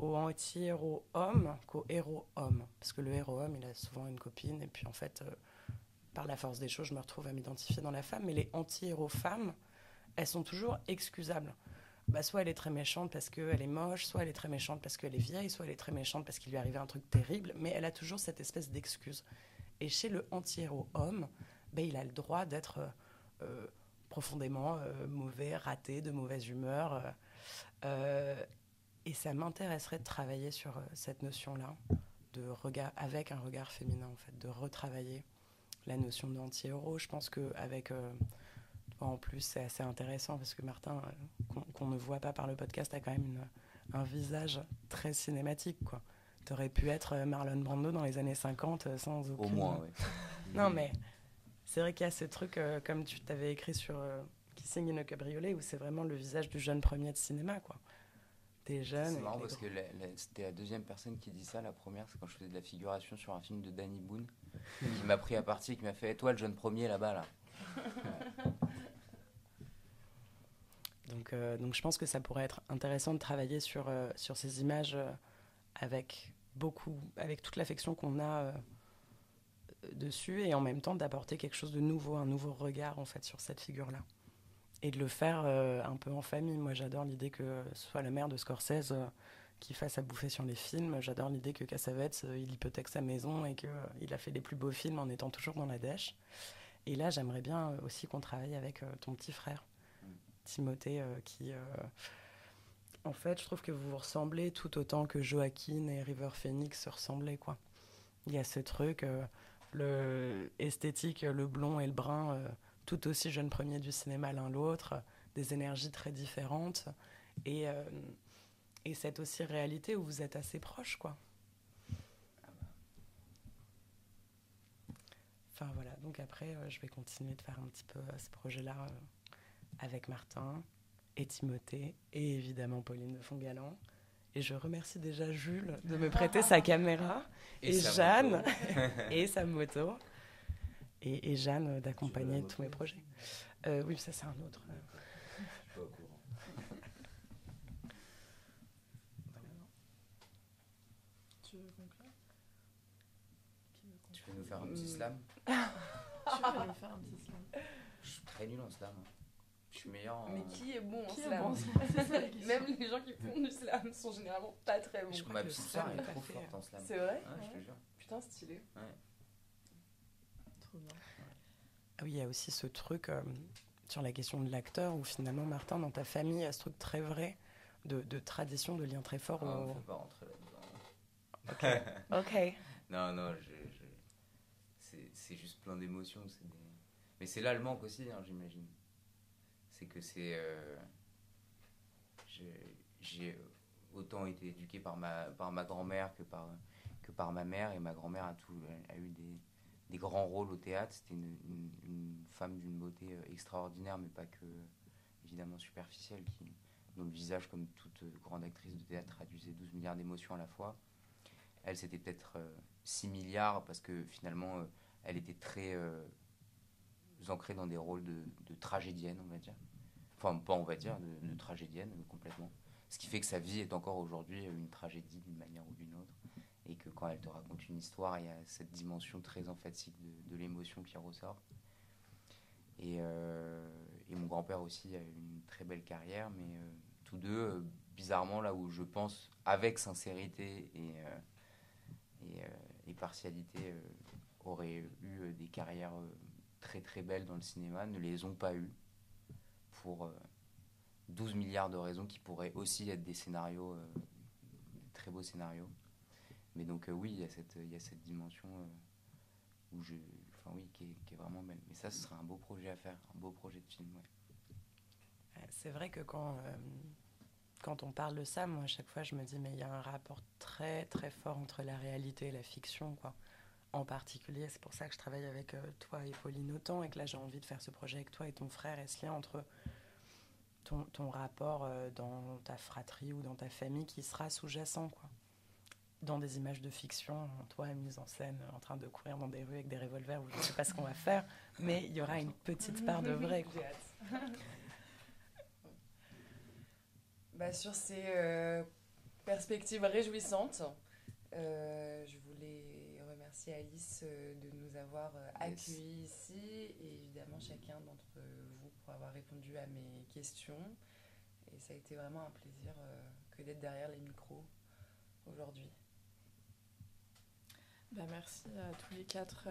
au anti-héros homme qu'au héros homme. Parce que le héros homme, il a souvent une copine, et puis en fait, par la force des choses, je me retrouve à m'identifier dans la femme. Mais les anti-héros femmes, elles sont toujours excusables. Bah, soit elle est très méchante parce qu'elle est moche, soit elle est très méchante parce qu'elle est vieille, soit elle est très méchante parce qu'il lui est arrivé un truc terrible, mais elle a toujours cette espèce d'excuse. Et chez le anti-héros homme, bah, il a le droit d'être euh, euh, profondément euh, mauvais, raté, de mauvaise humeur. Et ça m'intéresserait de travailler sur cette notion-là, de regard, avec un regard féminin, en fait, de retravailler la notion d'anti-héros. Je pense qu'avec. Euh, en plus, c'est assez intéressant parce que Martin, euh, qu'on ne voit pas par le podcast, a quand même une- un visage très cinématique. quoi. Tu aurais pu être euh, Marlon Brando dans les années 50 euh, sans
Au
aucune...
moins, ouais. [LAUGHS]
Non, mais c'est vrai qu'il y a ce truc, euh, comme tu t'avais écrit sur euh, Kissing in a Cabriolet, où c'est vraiment le visage du jeune premier de cinéma, quoi. Des jeunes.
C'est marrant parce
gros-
que c'était la deuxième personne qui dit ça. La première, c'est quand je faisais de la figuration sur un film de Danny Boone, qui m'a pris à partie, qui m'a fait Toi, le jeune premier là-bas, là.
Donc, euh, donc je pense que ça pourrait être intéressant de travailler sur, euh, sur ces images euh, avec beaucoup, avec toute l'affection qu'on a dessus et en même temps d'apporter quelque chose de nouveau, un nouveau regard en fait sur cette figure-là. Et de le faire un peu en famille. Moi j'adore l'idée que ce soit la mère de Scorsese qui fasse à bouffer sur les films. J'adore l'idée que Cassavetes, euh, il hypothèque sa maison et qu'il a fait les plus beaux films en étant toujours dans la dèche. Et là j'aimerais bien euh, aussi qu'on travaille avec euh, ton petit frère. Timothée euh, qui... euh, en fait, je trouve que vous vous ressemblez tout autant que Joaquin et River Phoenix se ressemblaient, quoi. Il y a ce truc, euh, le esthétique, le blond et le brun, euh, tout aussi jeunes premiers du cinéma l'un l'autre, des énergies très différentes, et, euh, et cette aussi réalité où vous êtes assez proches, quoi. Enfin voilà, donc après, euh, je vais continuer de faire un petit peu euh, ce projet-là euh, avec Martin et Timothée et évidemment Pauline de Fongalan. Et je remercie déjà Jules de me prêter sa caméra et,
sa
Jeanne [LAUGHS] et sa moto et, et Jeanne d'accompagner tous mes projets. Oui, ça c'est un autre. euh,
Je suis pas au courant.
Tu veux conclure Qui veut
Tu
conclure
peux nous faire un petit
Mm.
slam [LAUGHS]
Tu faire un petit slam?
Je suis très nul en slam. Je suis meilleur en.
Mais qui est bon en
Qui
slam
bon. [LAUGHS]
Même les gens qui font du slam sont généralement pas très bons.
Je
crois
ma
que le
petite sœur
est
trop
fait,
forte en slam.
C'est vrai?
Ouais, je te jure.
Putain, stylé.
Trop bien.
Ah oui, il y a aussi ce truc euh, sur la question de l'acteur où finalement, Martin, dans ta famille, il y a ce truc très vrai de, de tradition, de lien très fort.
Ah,
au-
on peut pas rentrer là-dedans.
Ok. [LAUGHS]
Non, non, je, je- c'est, juste plein d'émotions. Mais c'est là le manque aussi, hein, j'imagine. C'est que c'est. euh, j'ai, autant été éduqué par ma, par ma grand-mère que par, que par ma mère. Et ma grand-mère a, a eu des, des grands rôles au théâtre. C'était une femme d'une beauté euh, extraordinaire, mais pas que, évidemment, superficielle, qui, dont le visage, comme toute grande actrice de théâtre, traduisait 12 milliards d'émotions à la fois. Elle, c'était peut-être euh, 6 milliards parce que finalement, euh, elle était très euh, ancrée dans des rôles de, tragédienne, on va dire. Enfin, pas on va dire, de, tragédienne euh, complètement. Ce qui fait que sa vie est encore aujourd'hui euh, une tragédie d'une manière ou d'une autre. Et que quand elle te raconte une histoire, il y a cette dimension très emphatique de, l'émotion qui ressort. Et, mon grand-père aussi a eu une très belle carrière, mais tous deux, bizarrement, là où je pense avec sincérité et, et, partialité, auraient eu euh, des carrières euh, très très belles dans le cinéma, ne les ont pas eues pour euh, 12 milliards de raisons qui pourraient aussi être des scénarios, euh, des très beaux scénarios. Mais donc euh, oui, il y a cette, il y a cette dimension euh, où je, enfin oui, qui est, qui est vraiment belle. Mais ça, ce serait un beau projet à faire, un beau projet de film.
Euh, C'est vrai que quand, euh, quand on parle de ça, moi, à chaque fois, je me dis, mais il y a un rapport très, très fort entre la réalité et la fiction, quoi. En particulier, c'est pour ça que je travaille avec euh, toi et Pauline autant, et que là, j'ai envie de faire ce projet avec toi et ton frère, et ce lien entre ton, ton rapport euh, dans ta fratrie ou dans ta famille qui sera sous-jacent, quoi. Dans des images de fiction, toi, mise en scène, en train de courir dans des rues avec des revolvers, où je ne sais pas ce qu'on va faire, mais il y aura une petite part de vrai, quoi. [LAUGHS]
Bah, sur ces euh, perspectives réjouissantes, je voulais remercier Alice euh, de nous avoir euh,
Yes.
accueillis ici et évidemment chacun d'entre vous pour avoir répondu à mes questions. Et ça a été vraiment un plaisir euh, que d'être derrière les micros aujourd'hui.
Bah, merci à tous les quatre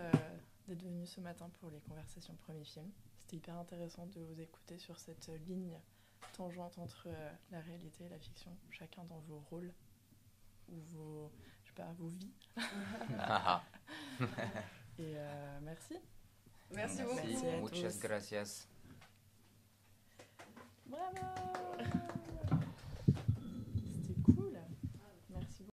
d'être venus ce matin pour les conversations premier film. C'était hyper intéressant de vous écouter sur cette ligne tangente entre la réalité et la fiction, chacun dans vos rôles ou vos, je sais pas, vos vies. [LAUGHS] Et euh, merci.
Merci beaucoup.
Merci,
muchas gracias. Bravo.